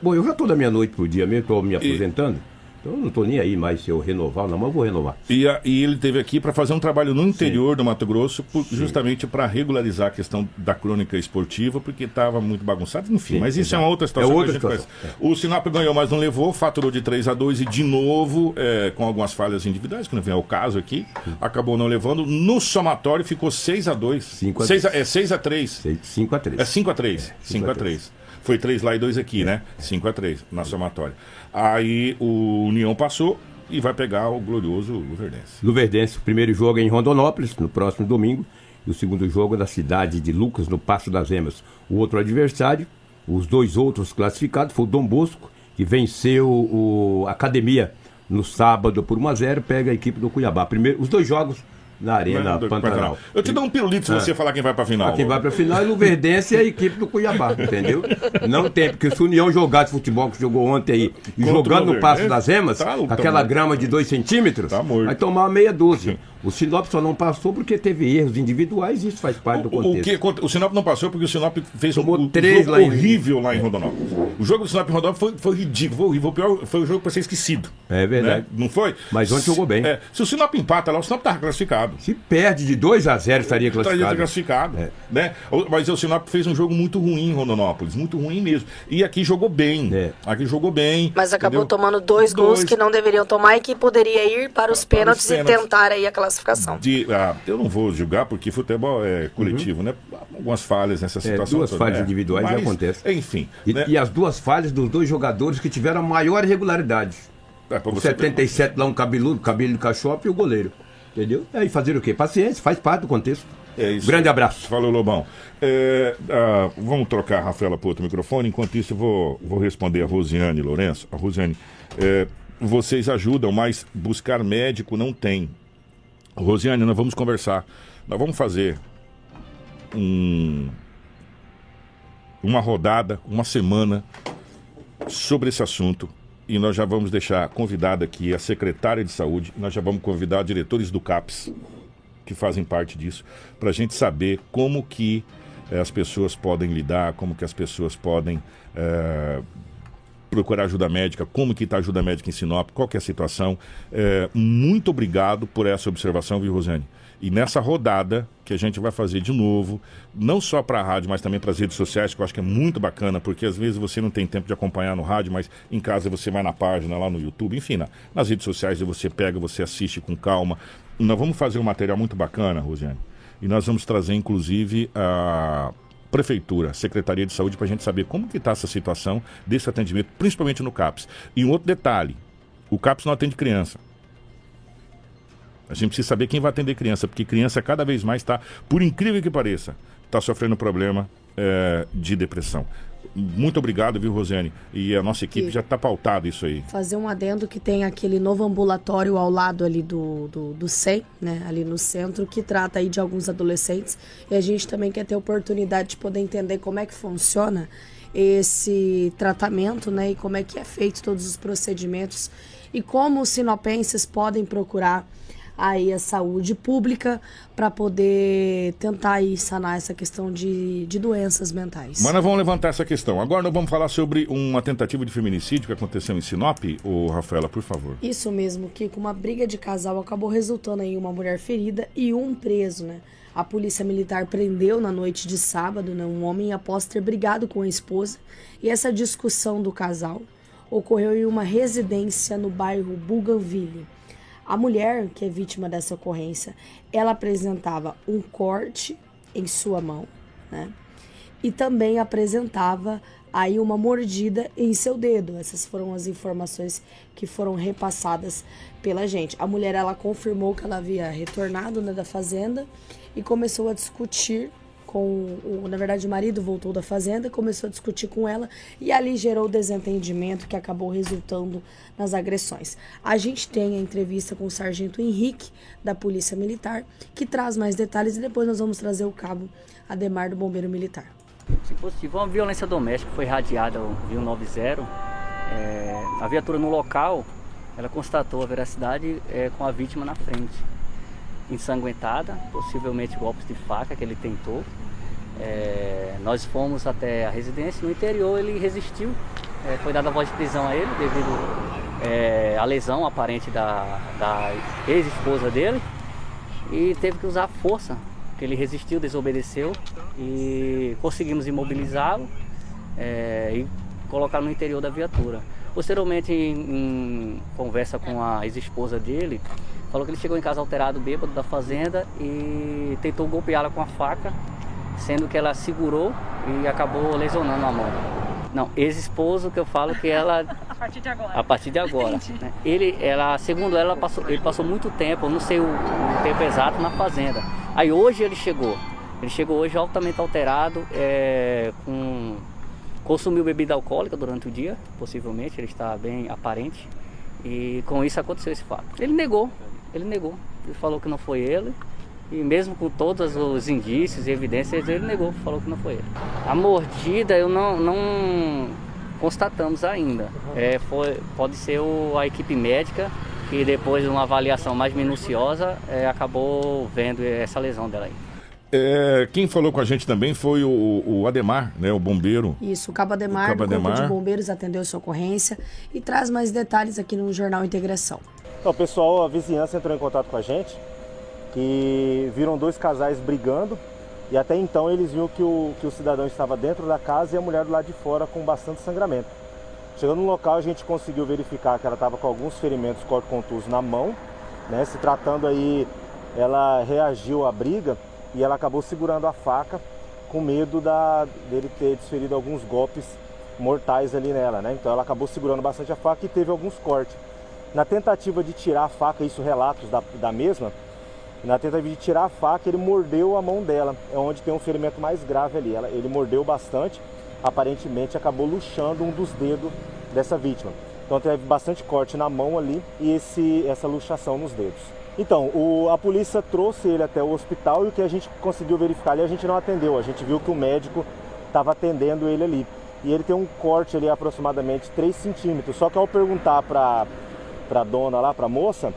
Bom, eu já estou da meia noite por dia mesmo, estou me aposentando. Então eu não estou nem aí mais se eu renovar ou não, mas eu vou renovar.
E, a- e ele teve aqui para fazer um trabalho no interior do Mato Grosso, por- justamente para regularizar a questão da crônica esportiva, porque estava muito bagunçado. Enfim,
Sim,
mas isso é
exato.
uma outra situação.
É outra situação,
conhece. O Sinop ganhou, mas não levou, faturou de 3 a 2 e de novo, é, com algumas falhas individuais, que não vem ao caso aqui, acabou não levando. No somatório ficou 6 a 2
Cinco a-
6 a, É 6 a 3
5 a 3
É 5 a 3 5 a 3 Foi 3 lá e 2 aqui, né? 5 a 3 na somatória. Aí o União passou e vai pegar o glorioso Luverdense.
Luverdense, o primeiro jogo é em Rondonópolis, no próximo domingo, e o segundo jogo é na cidade de Lucas, no Passo das Emas. O outro adversário, os dois outros classificados, foi o Dom Bosco, que venceu o Academia no sábado por 1 a 0 pega a equipe do Cuiabá. Primeiro, os dois jogos na Arena
Do-
Pantanal.
Eu te dou um pirulito se você falar quem vai pra final.
Ah, Quem vai pra final é Luverdense e a equipe do Cuiabá, entendeu? Não tem, porque se o União jogar de futebol que jogou ontem aí, e
Contra o
jogando no Passo das Emas,
tá-
aquela
morto.
grama de 2 centímetros,
Tá
vai tomar meia dúzia. O Sinop só não passou porque teve erros individuais e isso faz parte do
O, o,
contexto.
que, o Sinop não passou porque o Sinop fez um,
Tomou
um
três
jogo
lá em-
horrível lá em Rondonópolis. O jogo do Sinop em Rondonópolis foi, foi ridículo, foi horrível. O pior foi o jogo pra ser esquecido.
É verdade.
né? Não foi?
Mas ontem jogou bem.
É, se o Sinop empata lá, o Sinop tava classificado.
Se perde de 2 a 0 estaria
Estaria
classificado.
classificado.
É.
Né? O- Mas o Sinop fez um jogo muito ruim em Rondonópolis, muito ruim mesmo. E aqui jogou bem.
É.
Aqui jogou bem.
Mas acabou
entendeu?
tomando dois, gols que não deveriam tomar e que poderia ir para os pênaltis,
pênaltis.
e tentar aí a classificação.
De, ah, eu não vou julgar porque futebol é coletivo, né? Algumas falhas nessa situação.
Uhum. duas
toda,
falhas individuais já acontecem.
Enfim.
E,
né?
e as duas falhas dos dois jogadores que tiveram a maior regularidade.
É, pra
O
você ter-
77 lá, um cabeludo, cabelo de cachope e o goleiro. Entendeu? E aí fazer o quê? Paciência, faz parte do contexto.
É isso.
Grande abraço.
Falou, Lobão. É, ah, vamos trocar a Rafaela para outro microfone. Enquanto isso, eu vou, vou responder a Rosiane Lourenço. A Rosiane, é, vocês ajudam, mas buscar médico não tem. Rosiane, nós vamos conversar. Nós vamos fazer um, uma rodada, uma semana sobre esse assunto. E nós já vamos deixar convidada aqui a secretária de saúde. Nós já vamos convidar diretores do CAPS que fazem parte disso, para a gente saber como que eh, as pessoas podem lidar, como que as pessoas podem eh, procurar ajuda médica, como que está a ajuda médica em Sinop, qual que é a situação. Eh, muito obrigado por essa observação, viu, Rosane? E nessa rodada que a gente vai fazer de novo, não só para a rádio, mas também para as redes sociais, que eu acho que é muito bacana, porque às vezes você não tem tempo de acompanhar no rádio, mas em casa você vai na página, lá no YouTube, enfim, na- nas redes sociais você pega, você assiste com calma. Nós vamos fazer um material muito bacana, Rosiane, e nós vamos trazer, inclusive, a prefeitura, Secretaria de Saúde, para a gente saber como que está essa situação desse atendimento, principalmente no CAPS. E um outro detalhe, o CAPS não atende criança. A gente precisa saber quem vai atender criança, porque criança cada vez mais está, por incrível que pareça, está sofrendo problema eh, de depressão. Muito obrigado, viu, Rosiane? E a nossa equipe
E-
já está pautada isso aí.
Fazer um adendo que tem aquele novo ambulatório ao lado ali do, do, do SEM, né? Ali no centro, que trata aí de alguns adolescentes. E a gente também quer ter oportunidade de poder entender como é que funciona esse tratamento, né? E como é que é feito todos os procedimentos. E como os sinopenses podem procurar aí a saúde pública para poder tentar aí sanar essa questão de, de doenças mentais.
Mas nós vamos levantar essa questão. Agora nós vamos falar sobre uma tentativa de feminicídio que aconteceu em Sinop. Ô, Rafaela, por favor.
Isso mesmo, Kiko. Uma briga de casal acabou resultando em uma mulher ferida e um preso, né? A polícia militar prendeu na noite de sábado né, um homem após ter brigado com a esposa. E essa discussão do casal ocorreu em uma residência no bairro Bougainville. A mulher, que é vítima dessa ocorrência, ela apresentava um corte em sua mão, né? e também apresentava aí uma mordida em seu dedo. Essas foram as informações que foram repassadas pela gente. A mulher ela confirmou que ela havia retornado né, da fazenda e começou a discutir com o, na verdade, o marido voltou da fazenda, começou a discutir com ela e ali gerou desentendimento que acabou resultando nas agressões. A gente tem a entrevista com o sargento Henrique da Polícia Militar, que traz mais detalhes e depois nós vamos trazer o cabo Ademar do Bombeiro Militar.
Se possível, uma violência doméstica foi radiada o 190. É, a viatura no local, ela constatou a veracidade é, com a vítima na frente ensanguentada, possivelmente golpes de faca que ele tentou. É, nós fomos até a residência, no interior ele resistiu, é, foi dada a voz de prisão a ele devido é, à lesão aparente da, da ex-esposa dele e teve que usar força, que ele resistiu, desobedeceu e conseguimos imobilizá-lo é, e colocá-lo no interior da viatura. Posteriormente, em, em conversa com a ex-esposa dele, Falou que ele chegou em casa alterado, bêbado da fazenda e tentou golpeá-la com a faca, sendo que ela segurou e acabou lesionando a mão. Não, ex-esposo que eu falo que ela
a partir de agora.
A partir de agora. Né? Ele, ela, segundo ela, passou, ele passou muito tempo, não sei o, o, tempo exato na fazenda. Aí hoje ele chegou. Ele chegou hoje altamente alterado, é, com consumiu bebida alcoólica durante o dia, possivelmente, ele está bem aparente. E com isso aconteceu esse fato. Ele negou, ele negou. Ele falou que não foi ele. E mesmo com todos os indícios e evidências, ele negou, falou que não foi ele. A mordida eu não, não constatamos ainda. É, foi, pode ser o, a equipe médica que depois de uma avaliação mais minuciosa é, acabou vendo essa lesão dela aí.
É, quem falou com a gente também foi o, o Ademar, né, o bombeiro.
Isso, o Cabo Ademar, o Cabo Ademar. de Bombeiros, atendeu sua ocorrência e traz mais detalhes aqui no Jornal Integração.
Então, pessoal, a vizinhança entrou em contato com a gente, que viram dois casais brigando e até então eles viram que o, que o cidadão estava dentro da casa e a mulher do lado de fora com bastante sangramento. Chegando no local, a gente conseguiu verificar que ela estava com alguns ferimentos corto-contusos na mão, né? Se tratando aí, ela reagiu à briga e ela acabou segurando a faca com medo da, dele ter desferido alguns golpes mortais ali nela, né? Então ela acabou segurando bastante a faca e teve alguns cortes. Na tentativa de tirar a faca, isso relatos da, da mesma, na tentativa de tirar a faca, ele mordeu a mão dela, é onde tem um ferimento mais grave ali. Ela, ele mordeu bastante, aparentemente acabou luxando um dos dedos dessa vítima. Então teve bastante corte na mão ali e esse, essa luxação nos dedos. Então, o, a polícia trouxe ele até o hospital e o que a gente conseguiu verificar ali, a gente não atendeu. A gente viu que o médico estava atendendo ele ali. E ele tem um corte ali aproximadamente 3 centímetros. Só que ao perguntar para para a dona lá, para a moça,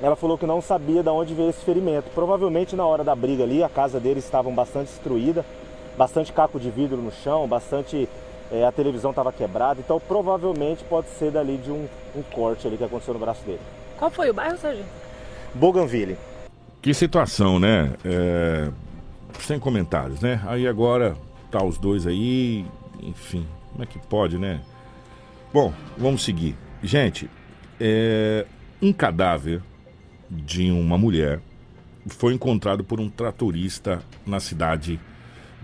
ela falou que não sabia de onde veio esse ferimento. Provavelmente na hora da briga ali, a casa deles estava bastante destruída, bastante caco de vidro no chão, bastante é, a televisão estava quebrada, então provavelmente pode ser dali de um, um, corte ali que aconteceu no braço dele.
Qual foi o bairro, Sérgio?
Bougainville.
Que situação, né? É... Sem comentários, né? Aí agora tá os dois aí, enfim, como é que pode, né? Bom, vamos seguir. Gente, é, um cadáver de uma mulher foi encontrado por um tratorista na cidade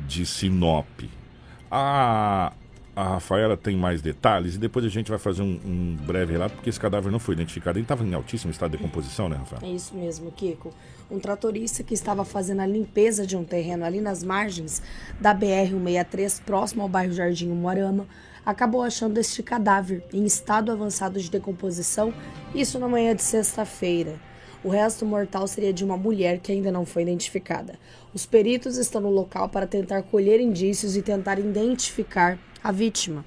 de Sinop. A, a Rafaela tem mais detalhes e depois a gente vai fazer um, um breve relato, porque esse cadáver não foi identificado. Ele estava em altíssimo estado de decomposição, né, Rafaela?
É isso mesmo, Kiko. Um tratorista que estava fazendo a limpeza de um terreno ali nas margens da BR-163, próximo ao bairro Jardim Moarama, acabou achando este cadáver em estado avançado de decomposição, isso na manhã de sexta-feira. O resto mortal seria de uma mulher que ainda não foi identificada. Os peritos estão no local para tentar colher indícios e tentar identificar a vítima.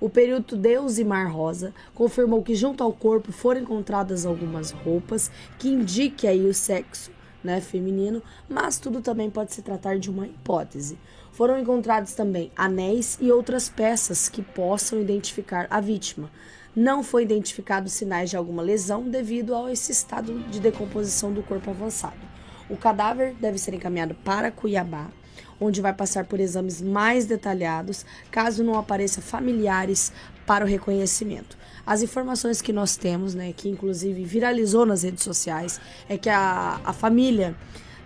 O perito Deusimar Rosa confirmou que junto ao corpo foram encontradas algumas roupas que indiquem aí o sexo né, feminino, mas tudo também pode se tratar de uma hipótese. Foram encontrados também anéis e outras peças que possam identificar a vítima. Não foi identificado sinais de alguma lesão devido a esse estado de decomposição do corpo avançado. O cadáver deve ser encaminhado para Cuiabá, onde vai passar por exames mais detalhados, caso não apareça familiares para o reconhecimento. As informações que nós temos, né, que inclusive viralizou nas redes sociais, é que a, a família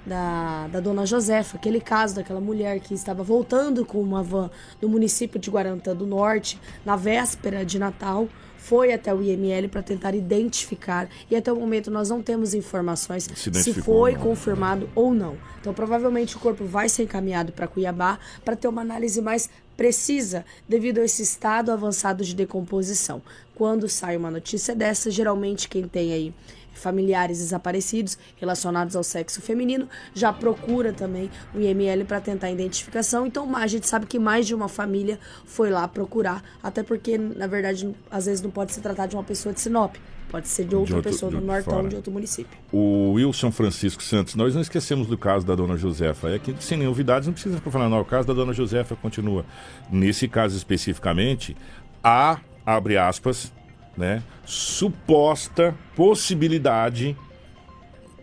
da, da dona Josefa, aquele caso daquela mulher que estava voltando com uma van do município de Guarantã do Norte na véspera de Natal foi até o IML para tentar identificar e até o momento nós não temos informações
Se
se, foi confirmado ou não. Então provavelmente o corpo vai ser encaminhado para Cuiabá para ter uma análise mais precisa devido a esse estado avançado de decomposição. Quando sai uma notícia dessa, geralmente quem tem aí familiares desaparecidos relacionados ao sexo feminino já procura também o IML para tentar a identificação. Então a gente sabe que mais de uma família foi lá procurar, até porque na verdade às vezes não pode se tratar de uma pessoa de Sinop, pode ser de outra
outro-
pessoa
de
do Nortão
fora.
de outro município.
O Wilson Francisco Santos, nós não esquecemos do caso da dona Josefa. É que sem novidades, não precisa ficar falando, não, o caso da dona Josefa continua. Nesse caso especificamente, há, abre aspas, né, suposta possibilidade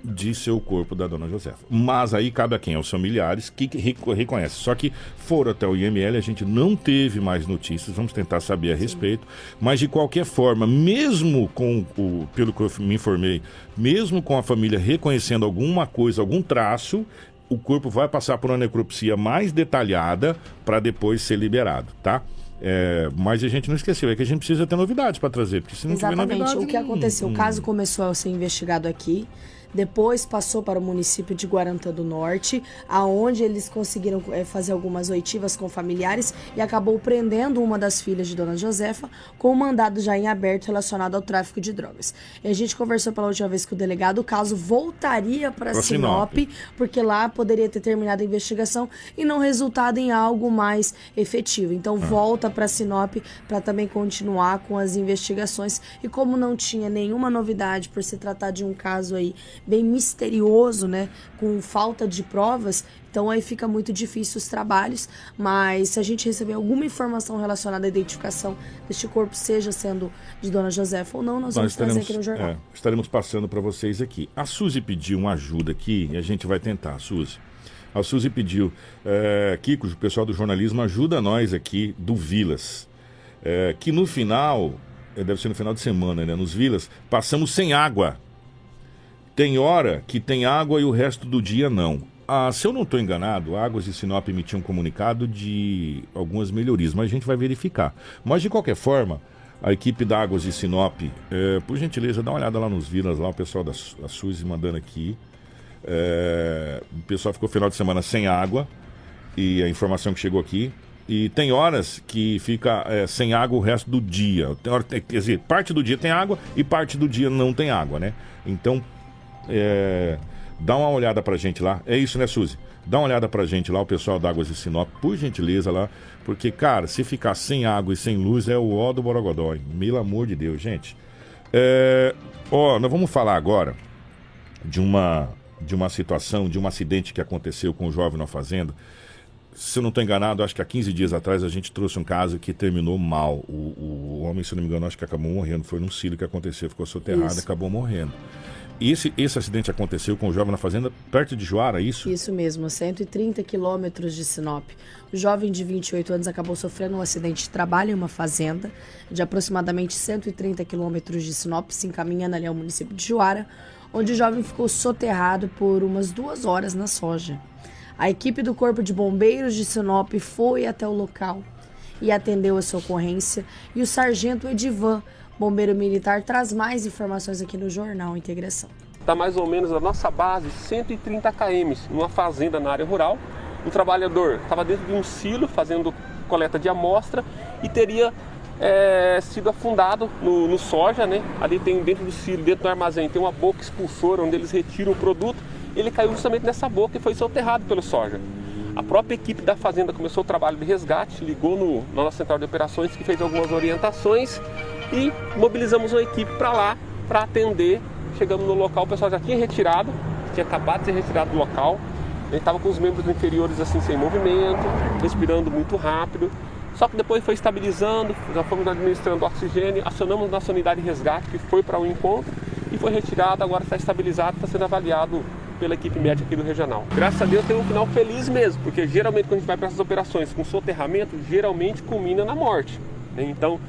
de ser o corpo da dona Josefa. Mas aí cabe a quem? Aos familiares que reco- reconhecem. Só que foram até o IML, a gente não teve mais notícias, vamos tentar saber a respeito. Mas de qualquer forma, mesmo com o, pelo que eu me informei, mesmo com a família reconhecendo alguma coisa, algum traço, o corpo vai passar por uma necropsia mais detalhada para depois ser liberado, tá? É, mas a gente não esqueceu, é que a gente precisa ter novidades para trazer, porque se não tiver
Exatamente.
novidade...
O que aconteceu?
não-
O caso começou a ser investigado aqui. Depois passou para o município de Guarantã do Norte, aonde eles conseguiram eh, fazer algumas oitivas com familiares e acabou prendendo uma das filhas de Dona Josefa com um mandado já em aberto relacionado ao tráfico de drogas. E a gente conversou pela última vez com o delegado, o caso voltaria para Sinop,
Sinop.
porque lá poderia ter terminado a investigação e não resultado em algo mais efetivo. Então volta para Sinop para também continuar com as investigações e como não tinha nenhuma novidade por se tratar de um caso aí bem misterioso, né, com falta de provas, então aí fica muito difícil os trabalhos, mas se a gente receber alguma informação relacionada à identificação deste corpo, seja sendo de Dona Josefa ou não, nós, vamos trazer aqui no jornal.
é, estaremos passando para vocês aqui. A Suzy pediu uma ajuda aqui e a gente vai tentar, Suzy. A Suzy pediu, é, Kiko, o pessoal do jornalismo, ajuda nós aqui do Vilas. É, que no final, é, deve ser no final de semana, né? Nos Vilas, passamos sem água. Tem hora que tem água e o resto do dia não. Ah, se eu não estou enganado, Águas de Sinop emitiu um comunicado de algumas melhorias, mas a gente vai verificar. Mas de qualquer forma, a equipe da Águas de Sinop, eh, por gentileza, dá uma olhada lá nos vilas, lá o pessoal da, da Suzy mandando aqui. Eh, o pessoal ficou final de semana sem água e a informação que chegou aqui. E tem horas que fica eh, sem água o resto do dia. Tem hora, quer dizer, parte do dia tem água e parte do dia não tem água, né? Então, é, dá uma olhada pra gente lá. É isso, né, Suzy? Dá uma olhada pra gente lá, o pessoal da Águas de Sinop, por gentileza lá. Porque, cara, se ficar sem água e sem luz é o ó do Borogodó, hein? Pelo amor de Deus, gente. É, ó, nós vamos falar agora de uma, de uma situação, de um acidente que aconteceu com um jovem na fazenda. Se eu não estou enganado, acho que há 15 dias atrás a gente trouxe um caso que terminou mal. O, o homem, se eu não me engano, acho que acabou morrendo. Foi num cílio que aconteceu, ficou soterrado e
Isso.
acabou morrendo. Esse, esse acidente aconteceu com o jovem na fazenda perto de Joara, é isso?
Isso mesmo, a 130 quilômetros de Sinop. O jovem de 28 anos acabou sofrendo um acidente de trabalho em uma fazenda de aproximadamente 130 quilômetros de Sinop, se encaminhando ali ao município de Juara, onde o jovem ficou soterrado por umas duas horas na soja. A equipe do Corpo de Bombeiros de Sinop foi até o local e atendeu essa ocorrência. E o sargento Edivan, bombeiro militar, traz mais informações aqui no Jornal Integração.
Está mais ou menos a nossa base 130 km, numa fazenda na área rural. O trabalhador estava dentro de um silo fazendo coleta de amostra e teria é, sido afundado no, no soja, né? Ali tem dentro do silo, dentro do armazém, tem uma boca expulsora onde eles retiram o produto. Ele caiu justamente nessa boca e foi soterrado pelo soja. A própria equipe da fazenda começou o trabalho de resgate, ligou no, na nossa central de operações que fez algumas orientações e mobilizamos uma equipe para lá para atender. Chegamos no local, o pessoal já tinha retirado, tinha acabado de ser retirado do local. Ele estava com os membros inferiores assim sem movimento, respirando muito rápido. Só que depois foi estabilizando, já fomos administrando oxigênio, acionamos nossa unidade de resgate que foi para o encontro e foi retirado, agora está estabilizado, está sendo avaliado pela equipe médica aqui do regional. Graças a Deus tem um final feliz mesmo, porque geralmente quando a gente vai para essas operações com soterramento, geralmente culmina na morte. né? Então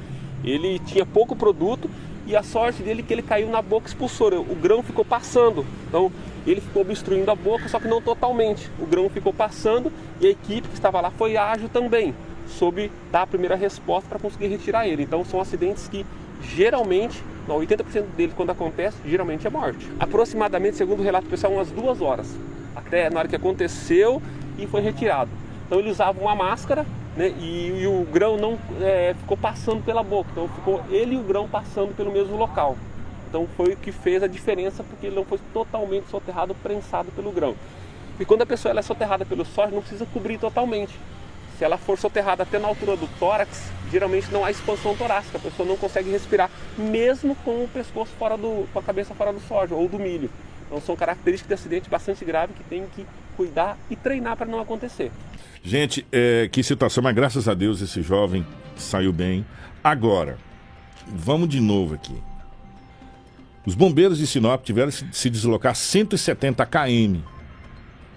ele tinha pouco produto, e a sorte dele é que ele caiu na boca expulsora, o grão ficou passando. Então ele ficou obstruindo a boca, só que não totalmente. O grão ficou passando e a equipe que estava lá foi ágil também, soube dar a primeira resposta para conseguir retirar ele. Então são acidentes que geralmente, 80% deles quando acontece, geralmente é morte. Aproximadamente, segundo o relato pessoal, umas duas horas, até na hora que aconteceu e foi retirado. Então ele usava uma máscara né, e, e, o grão não é, ficou passando pela boca, então ficou ele e o grão passando pelo mesmo local. Então foi o que fez a diferença, porque ele não foi totalmente soterrado, prensado pelo grão. E quando a pessoa é soterrada pelo sódio, não precisa cobrir totalmente. Se ela for soterrada até na altura do tórax, geralmente não há expansão torácica, a pessoa não consegue respirar, mesmo com o pescoço fora do, com a cabeça fora do sódio ou do milho. Então são características de acidente bastante grave que tem que cuidar e treinar para não acontecer.
Gente, é, que situação, mas graças a Deus esse jovem saiu bem. Agora, vamos de novo aqui. Os bombeiros de Sinop tiveram que se deslocar 170 km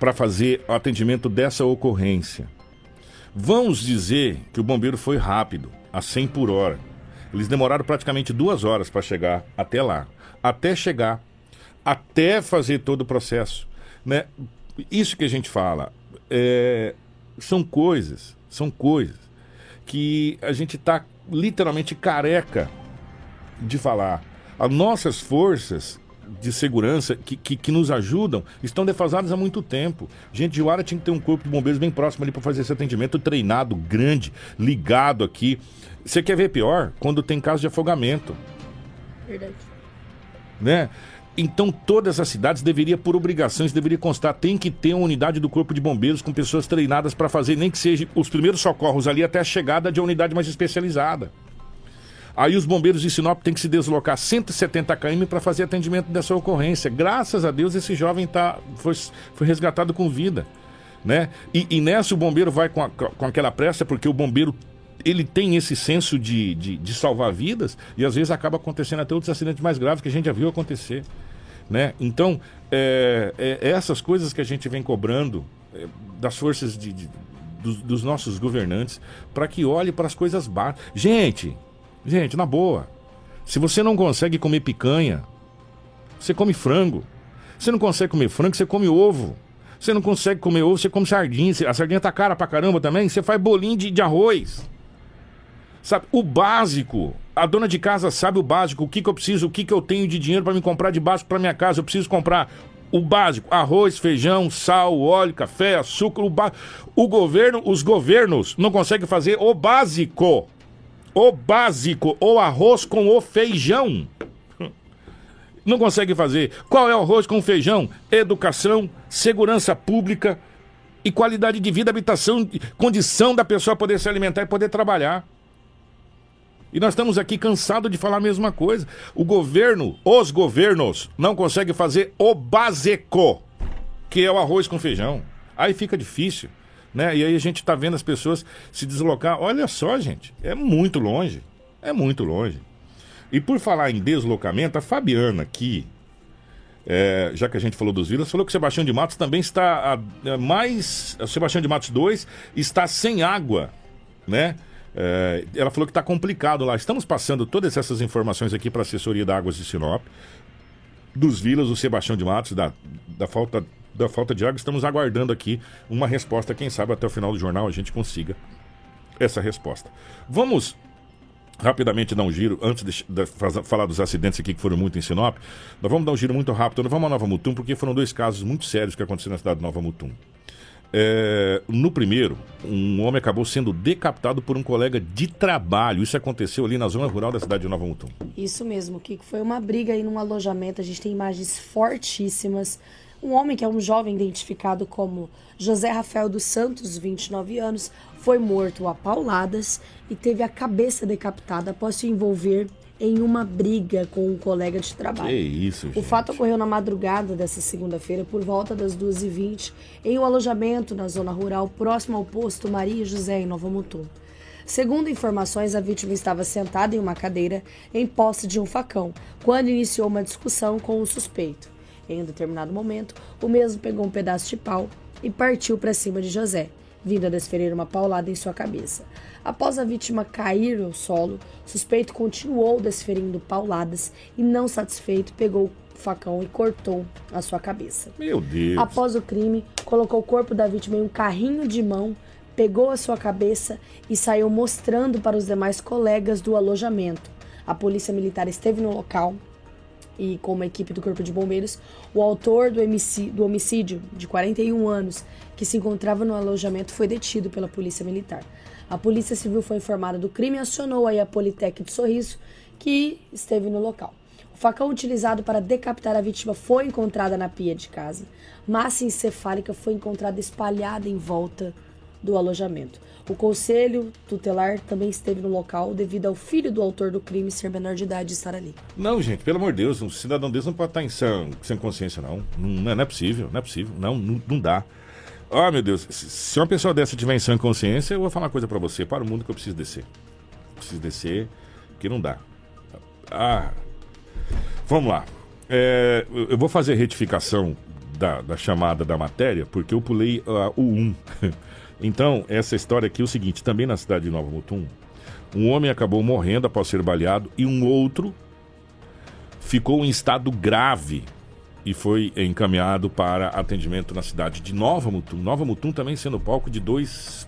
para fazer o atendimento dessa ocorrência. Vamos dizer que o bombeiro foi rápido, a 100 por hora. Eles demoraram praticamente duas horas para chegar até lá. Até chegar, até fazer todo o processo. Né? Isso que a gente fala é, são coisas, são coisas que a gente está literalmente careca de falar. As nossas forças de segurança que, que, que, nos ajudam estão defasadas há muito tempo. Gente, de Juara tinha que ter um corpo de bombeiros bem próximo ali para fazer esse atendimento treinado, grande, ligado aqui. Você quer ver pior? Quando tem caso de afogamento.
Verdade.
Né? Então todas as cidades deveria, por obrigações, deveria constar, tem que ter uma unidade do corpo de bombeiros com pessoas treinadas para fazer, nem que seja os primeiros socorros ali até a chegada de uma unidade mais especializada. Aí os bombeiros de Sinop têm que se deslocar 170 km para fazer atendimento dessa ocorrência. Graças a Deus esse jovem tá, foi, foi resgatado com vida. Né? E, e nessa o bombeiro vai com, a, com aquela pressa, porque o bombeiro ele tem esse senso de, de, de, salvar vidas e às vezes acaba acontecendo até outros acidentes mais graves que a gente já viu acontecer. Né? Então, é, é, é essas coisas que a gente vem cobrando é, das forças de, de dos, dos, nossos governantes para que olhe para as coisas básicas. Gente, Gente, na boa. Se você não consegue comer picanha, você come frango. Você não consegue comer frango, você come ovo. Você não consegue comer ovo, você come sardinha. A sardinha tá cara pra caramba também. Você faz bolinho de, de arroz. Sabe, o básico. A dona de casa sabe o básico, o que, que eu preciso, o que, que eu tenho de dinheiro para me comprar de básico para minha casa. Eu preciso comprar o básico: arroz, feijão, sal, óleo, café, açúcar. O, ba... o governo, os governos não conseguem fazer o básico o básico, o arroz com o feijão. Não consegue fazer. Qual é o arroz com feijão? Educação, segurança pública e qualidade de vida, habitação, condição da pessoa poder se alimentar e poder trabalhar. E nós estamos aqui cansados de falar a mesma coisa. O governo, os governos, não conseguem fazer o básico, que é o arroz com feijão. Aí fica difícil. Né? E aí a gente está vendo as pessoas se deslocar. Olha só, gente, é muito longe. É muito longe. E por falar em deslocamento, a Fabiana aqui, é, já que a gente falou dos vilas, falou que o Sebastião de Matos também está a, a mais. O Sebastião de Matos 2 está sem água, né? É, ela falou que está complicado lá. Estamos passando todas essas informações aqui para a assessoria da Águas de Sinop, dos vilas, o Sebastião de Matos, da, da falta da falta de água. Estamos aguardando aqui uma resposta. Quem sabe até o final do jornal a gente consiga essa resposta. Vamos rapidamente dar um giro, antes de, de, falar dos acidentes aqui que foram muito em Sinop, nós vamos dar um giro muito rápido. Nós vamos a Nova Mutum, porque foram dois casos muito sérios que aconteceram na cidade de Nova Mutum. É, no primeiro, um homem acabou sendo decapitado por um colega de trabalho. Isso aconteceu ali na zona rural da cidade de Nova Mutum.
Isso mesmo, Kiko. Foi uma briga aí num alojamento. A gente tem imagens fortíssimas um homem que é um jovem identificado como José Rafael dos Santos, 29 anos, foi morto a pauladas e teve a cabeça decapitada após se envolver em uma briga com um colega de trabalho.
Que isso, gente.
O fato ocorreu na madrugada dessa segunda-feira, por volta das 2h20, em um alojamento na zona rural próximo ao posto Maria José, em Nova Mutum. Segundo informações, a vítima estava sentada em uma cadeira em posse de um facão, quando iniciou uma discussão com o suspeito. Em um determinado momento, o mesmo pegou um pedaço de pau e partiu para cima de José. vindo a desferir uma paulada em sua cabeça. Após a vítima cair ao solo, o suspeito continuou desferindo pauladas e, não satisfeito, pegou o facão e cortou a sua cabeça.
Meu Deus.
Após o crime, colocou o corpo da vítima em um carrinho de mão, pegou a sua cabeça e saiu mostrando para os demais colegas do alojamento. A polícia militar esteve no local e, com uma equipe do Corpo de Bombeiros, o autor do homicídio, de 41 anos, que se encontrava no alojamento, foi detido pela polícia militar. A polícia civil foi informada do crime e acionou aí a Politec de Sorriso, que esteve no local. O facão utilizado para decapitar a vítima foi encontrado na pia de casa. Massa encefálica foi encontrada espalhada em volta do alojamento. O conselho tutelar também esteve no local devido ao filho do autor do crime ser menor de idade e estar ali.
Não, gente, pelo amor de Deus, um cidadão desse não pode estar em sem, sem consciência, não. Não, não é possível, não é possível. Não, não, não dá. Ah, oh, meu Deus, se uma pessoa dessa tiver em sã consciência, eu vou falar uma coisa para você, para o mundo que eu preciso descer. Preciso descer, que não dá. Ah, vamos lá. É, eu vou fazer retificação da, da, chamada da matéria, porque eu pulei uh, o 1. Então, essa história aqui é o seguinte: também na cidade de Nova Mutum, um homem acabou morrendo após ser baleado e um outro ficou em estado grave e foi encaminhado para atendimento na cidade de Nova Mutum. Nova Mutum também sendo palco de dois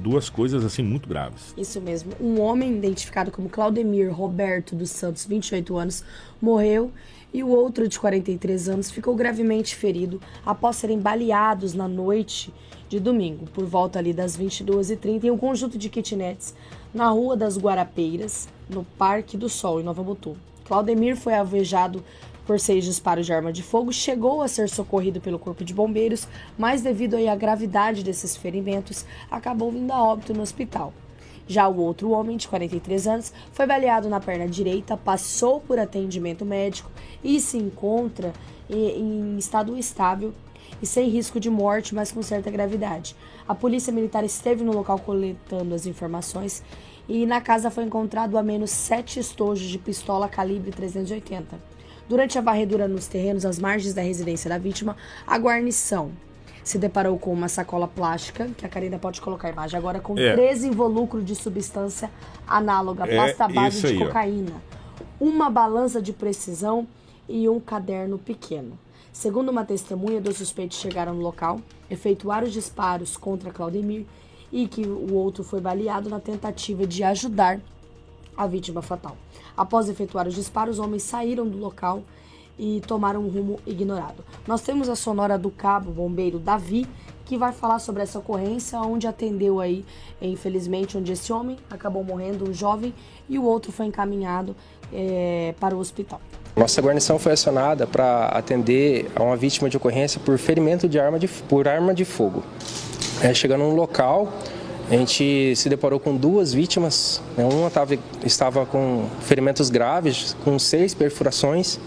duas coisas assim muito graves.
Isso mesmo. Um homem identificado como Claudemir Roberto dos Santos, 28 anos, morreu e o outro de 43 anos ficou gravemente ferido após serem baleados na noite de domingo, por volta ali das 22h30, em um conjunto de kitnets na Rua das Guarapeiras, no Parque do Sol, em Nova Mutum. Claudemir foi alvejado por seis disparos de arma de fogo, chegou a ser socorrido pelo Corpo de Bombeiros, mas devido à gravidade desses ferimentos, acabou vindo a óbito no hospital. Já o outro homem, de 43 anos, foi baleado na perna direita, passou por atendimento médico e se encontra em estado estável e sem risco de morte, mas com certa gravidade. A polícia militar esteve no local coletando as informações e na casa foi encontrado ao menos sete estojos de pistola calibre 380. Durante a varredura nos terrenos às margens da residência da vítima, a guarnição se deparou com uma sacola plástica, que a Karina pode colocar a imagem agora, com é. 13 involucros de substância análoga, é pasta base de aí, cocaína, ó. uma balança de precisão e um caderno pequeno. Segundo uma testemunha, dois suspeitos chegaram no local, efetuaram os disparos contra Claudemir e que o outro foi baleado na tentativa de ajudar a vítima fatal. Após efetuar os disparos, os homens saíram do local e tomaram um rumo ignorado. Nós temos a sonora do cabo bombeiro Davi, que vai falar sobre essa ocorrência, onde atendeu aí, infelizmente, onde esse homem acabou morrendo, um jovem, e o outro foi encaminhado é, para o hospital.
Nossa guarnição foi acionada para atender a uma vítima de ocorrência por ferimento de arma de, por arma de fogo. É, chegando no local, a gente se deparou com duas vítimas. Né? Uma tava, estava com ferimentos graves, com seis perfurações.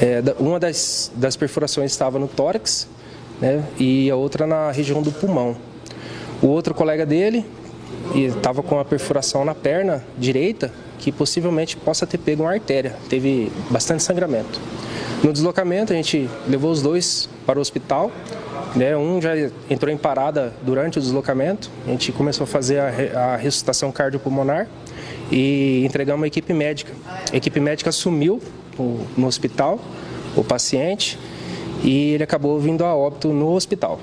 É, uma das, das perfurações estava no tórax né? e a outra na região do pulmão. O outro colega dele estava com a perfuração na perna direita que possivelmente possa ter pego uma artéria, teve bastante sangramento. No deslocamento, a gente levou os dois para o hospital. Né? Um já entrou em parada durante o deslocamento. A gente começou a fazer a, a ressuscitação cardiopulmonar e entregamos a equipe médica. A equipe médica assumiu o, no hospital o paciente e ele acabou vindo a óbito no hospital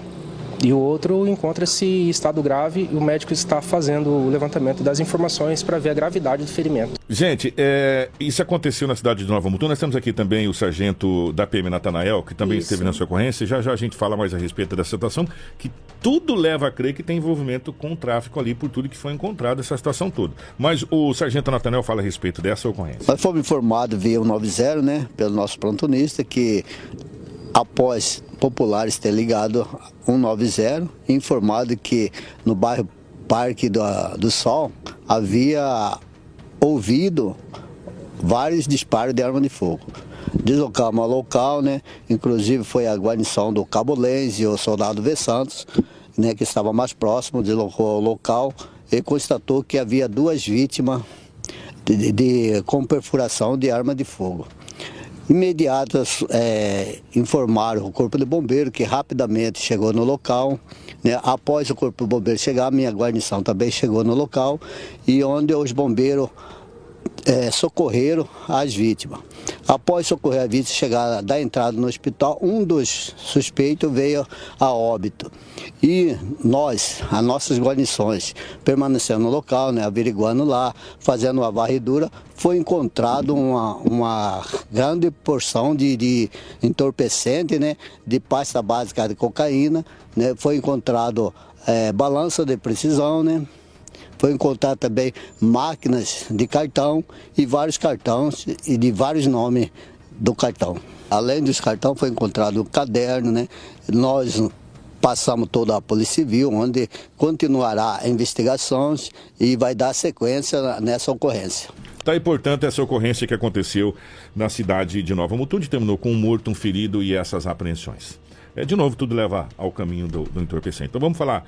e o outro encontra-se em estado grave e o médico está fazendo o levantamento das informações para ver a gravidade do ferimento.
Gente, é, isso aconteceu na cidade de Nova Mutum. Nós temos aqui também o sargento da PM Natanael, que também isso. esteve na sua ocorrência. Já já a gente fala mais a respeito dessa situação, que tudo leva a crer que tem envolvimento com o tráfico ali, por tudo que foi encontrado, essa situação toda. Mas o sargento Natanael fala a respeito dessa ocorrência.
Nós fomos informados via 190, né, pelo nosso plantonista, que após populares ter ligado 190 e informado que no bairro Parque do, do Sol havia ouvido vários disparos de arma de fogo. Deslocamos ao local, né? Inclusive foi a guarnição do Cabo Lenz e o soldado V. Santos, né, que estava mais próximo, deslocou ao local e constatou que havia duas vítimas de, de, de com perfuração de arma de fogo imediatas é, informaram o Corpo de Bombeiro que rapidamente chegou no local, Né? Após o Corpo de Bombeiro chegar, a minha guarnição também chegou no local e onde os bombeiros é, socorreram as vítimas. Após socorrer a vítima chegar da entrada no hospital, um dos suspeitos veio a óbito. E nós, as nossas guarnições, permanecendo no local, né, averiguando lá, fazendo uma varredura, foi encontrado uma, uma grande porção de, de entorpecente, né, de pasta básica de cocaína, né, foi encontrado é, balança de precisão, né, foi encontrar também máquinas de cartão e vários cartões e de vários nomes do cartão. Além dos cartões, foi encontrado um caderno, né? Nós passamos toda a Polícia Civil, onde continuará investigações e vai dar sequência nessa ocorrência.
Tá aí, portanto, essa ocorrência que aconteceu na cidade de Nova Mutude terminou com um morto, um ferido e essas apreensões. É, de novo, tudo leva ao caminho do, do entorpecente. Então vamos falar.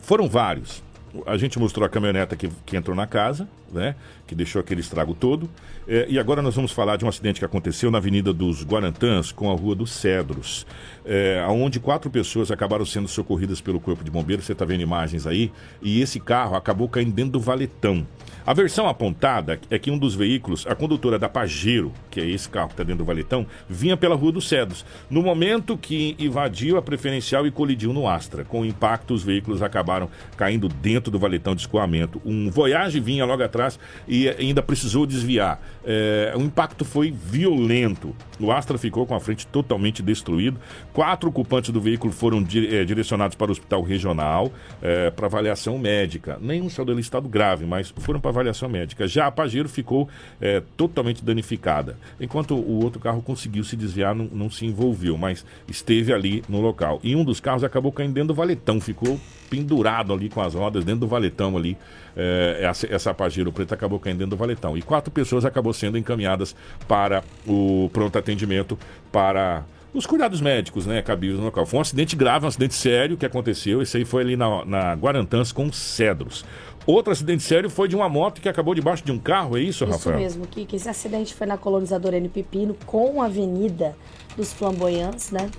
Foram vários a gente mostrou a caminhoneta que, que entrou na casa, né? Que deixou aquele estrago todo. É, e agora nós vamos falar de um acidente que aconteceu na Avenida dos Guarantãs com a Rua dos Cedros, é, onde quatro pessoas acabaram sendo socorridas pelo Corpo de Bombeiros. Você está vendo imagens aí. E esse carro acabou caindo dentro do valetão. A versão apontada é que um dos veículos, a condutora da Pajero, que é esse carro que está dentro do valetão, vinha pela Rua dos Cedros. No momento que invadiu a preferencial e colidiu no Astra. Com o impacto, os veículos acabaram caindo dentro do valetão de escoamento. Um Voyage vinha logo atrás e ainda precisou desviar. É, o impacto foi violento. O Astra ficou com a frente totalmente destruído. Quatro ocupantes do veículo foram é, direcionados para o hospital regional é, para avaliação médica. Nenhum saiu dele estado grave, mas foram para avaliação médica. Já a Pajero ficou é, totalmente danificada. Enquanto o outro carro conseguiu se desviar, não, não se envolveu, mas esteve ali no local. E um dos carros acabou caindo dentro do valetão, ficou pendurado ali com as rodas dentro do valetão ali. É, essa, essa Pajero preta acabou caindo dentro do valetão. E quatro pessoas acabou sendo encaminhadas para o pronto atendimento para os cuidados médicos, né, cabíveis no local. Foi um acidente grave, um acidente sério que aconteceu. Esse aí foi ali na, na Guarantãs com Cedros. Outro acidente sério foi de uma moto que acabou debaixo de um carro, é isso,
isso
Rafael?
Isso mesmo, que esse acidente foi na colonizadora N Pepino com a Avenida dos Flamboyantes, né?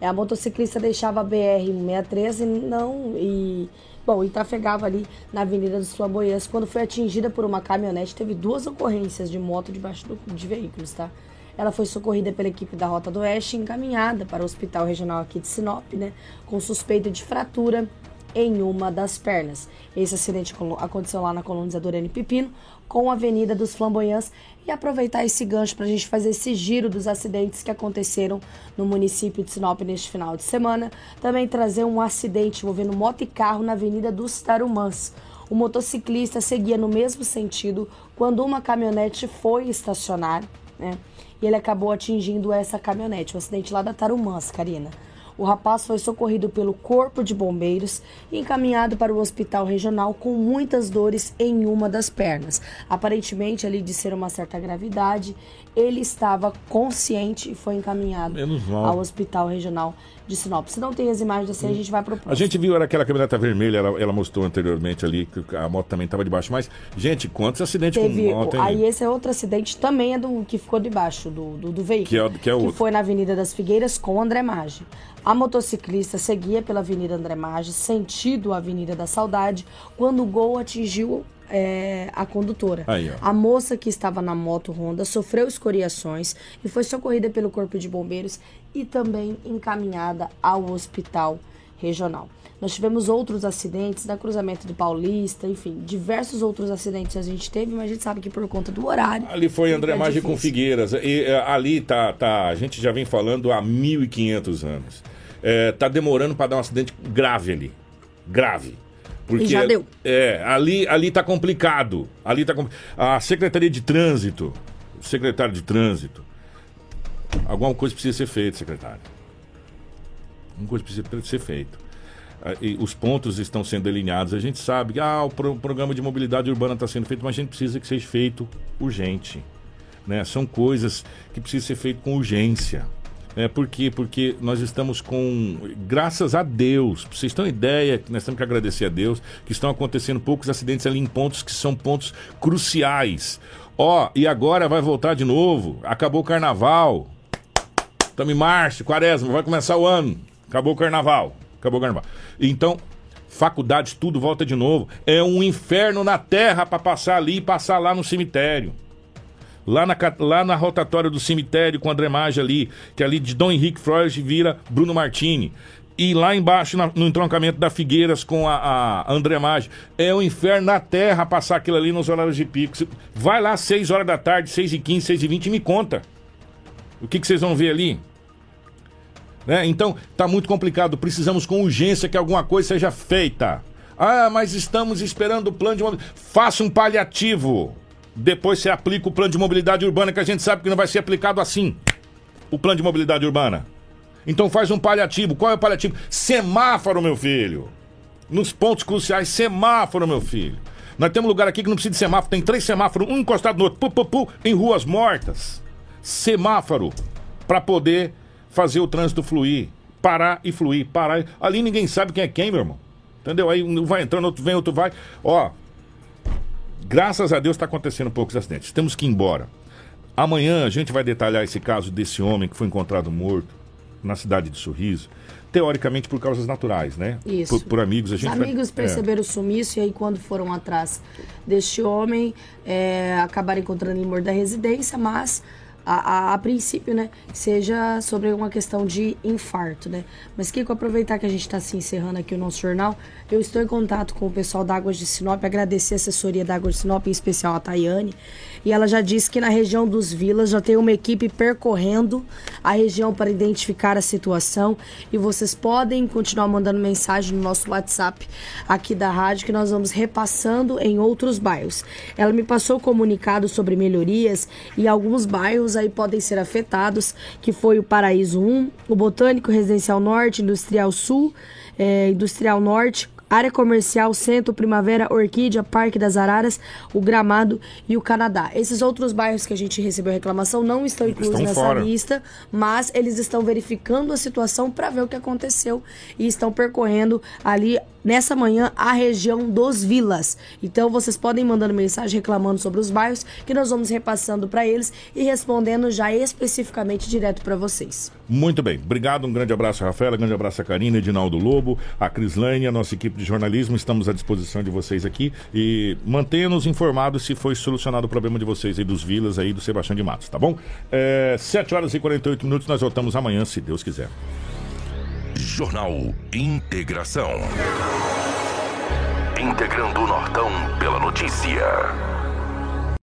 A motociclista deixava a BR-163 e não. E, bom, e trafegava ali na Avenida dos Flamboyantes. Quando foi atingida por uma caminhonete, teve duas ocorrências de moto debaixo do, de veículos, tá? Ela foi socorrida pela equipe da Rota do Oeste e encaminhada para o Hospital Regional aqui de Sinop, né? Com suspeita de fratura em uma das pernas. Esse acidente aconteceu lá na colonizadora N Pepino, com a Avenida dos Flamboyants, e aproveitar esse gancho para a gente fazer esse giro dos acidentes que aconteceram no município de Sinop neste final de semana. Também trazer um acidente envolvendo moto e carro na Avenida dos Tarumãs. O motociclista seguia no mesmo sentido quando uma caminhonete foi estacionar, né? E ele acabou atingindo essa caminhonete, o um acidente lá da Tarumãs, Karina. O rapaz foi socorrido pelo Corpo de Bombeiros e encaminhado para o hospital regional com muitas dores em uma das pernas. Aparentemente, ali de ser uma certa gravidade, ele estava consciente e foi encaminhado ao hospital regional de Sinop. Se não tem as imagens assim, a gente vai pro
A gente viu era aquela caminhoneta vermelha, ela, ela mostrou anteriormente ali que a moto também estava debaixo. Mas, gente, quantos acidentes
Teve,
com moto, hein?
Aí esse é outro acidente também é do que ficou debaixo do, do, do veículo.
Que, é, que, é outro.
que foi na Avenida das Figueiras com André Maggi. A motociclista seguia pela Avenida André Maggi, sentido a Avenida da Saudade, quando o gol atingiu é, a condutora.
Aí,
a moça que estava na moto Honda sofreu escoriações e foi socorrida pelo Corpo de Bombeiros e também encaminhada ao hospital regional. Nós tivemos outros acidentes da cruzamento do Paulista, enfim, diversos outros acidentes a gente teve, mas a gente sabe que por conta do horário.
Ali foi André
é
Maggi com Figueiras. E, é, ali tá, tá, a gente já vem falando há 1.500 anos. É, tá demorando para dar um acidente grave ali. Grave. Porque,
e já deu.
É, ali, ali tá complicado. Ali tá A Secretaria de Trânsito, o secretário de Trânsito, alguma coisa precisa ser feita, secretário. Alguma coisa precisa ser feita. E os pontos estão sendo delineados. A gente sabe que ah, o pro programa de mobilidade urbana está sendo feito, mas a gente precisa que seja feito urgente. Né? São coisas que precisam ser feitas com urgência. É, por quê? Porque nós estamos com, graças a Deus, pra vocês terem ideia, nós temos que agradecer a Deus, que estão acontecendo poucos acidentes ali em pontos que são pontos cruciais. Ó, e agora vai voltar de novo, acabou o carnaval, estamos em março, quaresma, vai começar o ano, acabou o carnaval, acabou o carnaval. Então, faculdades, tudo volta de novo. É um inferno na terra para passar ali e passar lá no cemitério. Lá na, lá na rotatória do cemitério com André Maggi ali, que ali de Dom Henrique Freud vira Bruno Martini. E lá embaixo, no entroncamento da Figueiras com a, a André Maggi. É um inferno na terra passar aquilo ali nos horários de pico. Vai lá às 6 horas da tarde, 6 e 15, 6 e 20 e me conta. O que, que vocês vão ver ali? Né? Então, tá muito complicado. Precisamos com urgência que alguma coisa seja feita. Ah, mas estamos esperando o plano de. Faça um paliativo. Depois você aplica o plano de mobilidade urbana, que a gente sabe que não vai ser aplicado assim. O plano de mobilidade urbana. Então faz um paliativo. Qual é o paliativo? Semáforo, meu filho. Nos pontos cruciais, semáforo, meu filho. Nós temos um lugar aqui que não precisa de semáforo. Tem três semáforos, um encostado no outro, pu, pu, pu, em ruas mortas. Semáforo. Para poder fazer o trânsito fluir. Parar e fluir. Parar. Ali ninguém sabe quem é quem, meu irmão. Entendeu? Aí um vai entrando, outro vem, outro vai. Ó, graças a Deus está acontecendo poucos acidentes. Temos que ir embora. Amanhã a gente vai detalhar esse caso desse homem que foi encontrado morto na cidade de Sorriso. Teoricamente por causas naturais, né?
Isso.
Por, por amigos. A
Os
gente vai-
amigos
é.
perceberam o sumiço e aí quando foram atrás deste homem, é, acabaram encontrando ele morto da residência, mas a, a- a princípio, né, seja sobre uma questão de infarto, né? Mas Kiko, aproveitar que a gente está se encerrando aqui o nosso jornal, eu estou em contato com o pessoal da Águas de Sinop, agradecer a assessoria da Águas de Sinop, em especial a Tayane, e ela já disse que na região dos Vilas já tem uma equipe percorrendo a região para identificar a situação e vocês podem continuar mandando mensagem no nosso WhatsApp aqui da rádio que nós vamos repassando em outros bairros. Ela me passou comunicado sobre melhorias e alguns bairros aí podem ser afetados, que foi o Paraíso 1, o Botânico Residencial Norte, Industrial Sul, eh, Industrial Norte, Área Comercial, Centro, Primavera, Orquídea, Parque das Araras, o Gramado e o Canadá. Esses outros bairros que a gente recebeu reclamação não estão inclusos
Estão
nessa
fora.
lista, mas eles estão verificando a situação para ver o que aconteceu e estão percorrendo ali nessa manhã a região dos Vilas. Então vocês podem mandando mensagem reclamando sobre os bairros que nós vamos repassando para eles e respondendo já especificamente direto para vocês.
Muito bem. Obrigado, um grande abraço, Rafaela, grande abraço a Karina, Edinaldo Lobo, a Crislane, a nossa equipe de jornalismo. Estamos à disposição de vocês aqui e mantenha-nos informados se foi solucionado o problema de vocês aí dos Vilas aí do Sebastião de Matos, tá bom? É, 7 horas e 48 minutos, nós voltamos amanhã, se Deus quiser.
Jornal Integração. Integrando o Nortão pela notícia.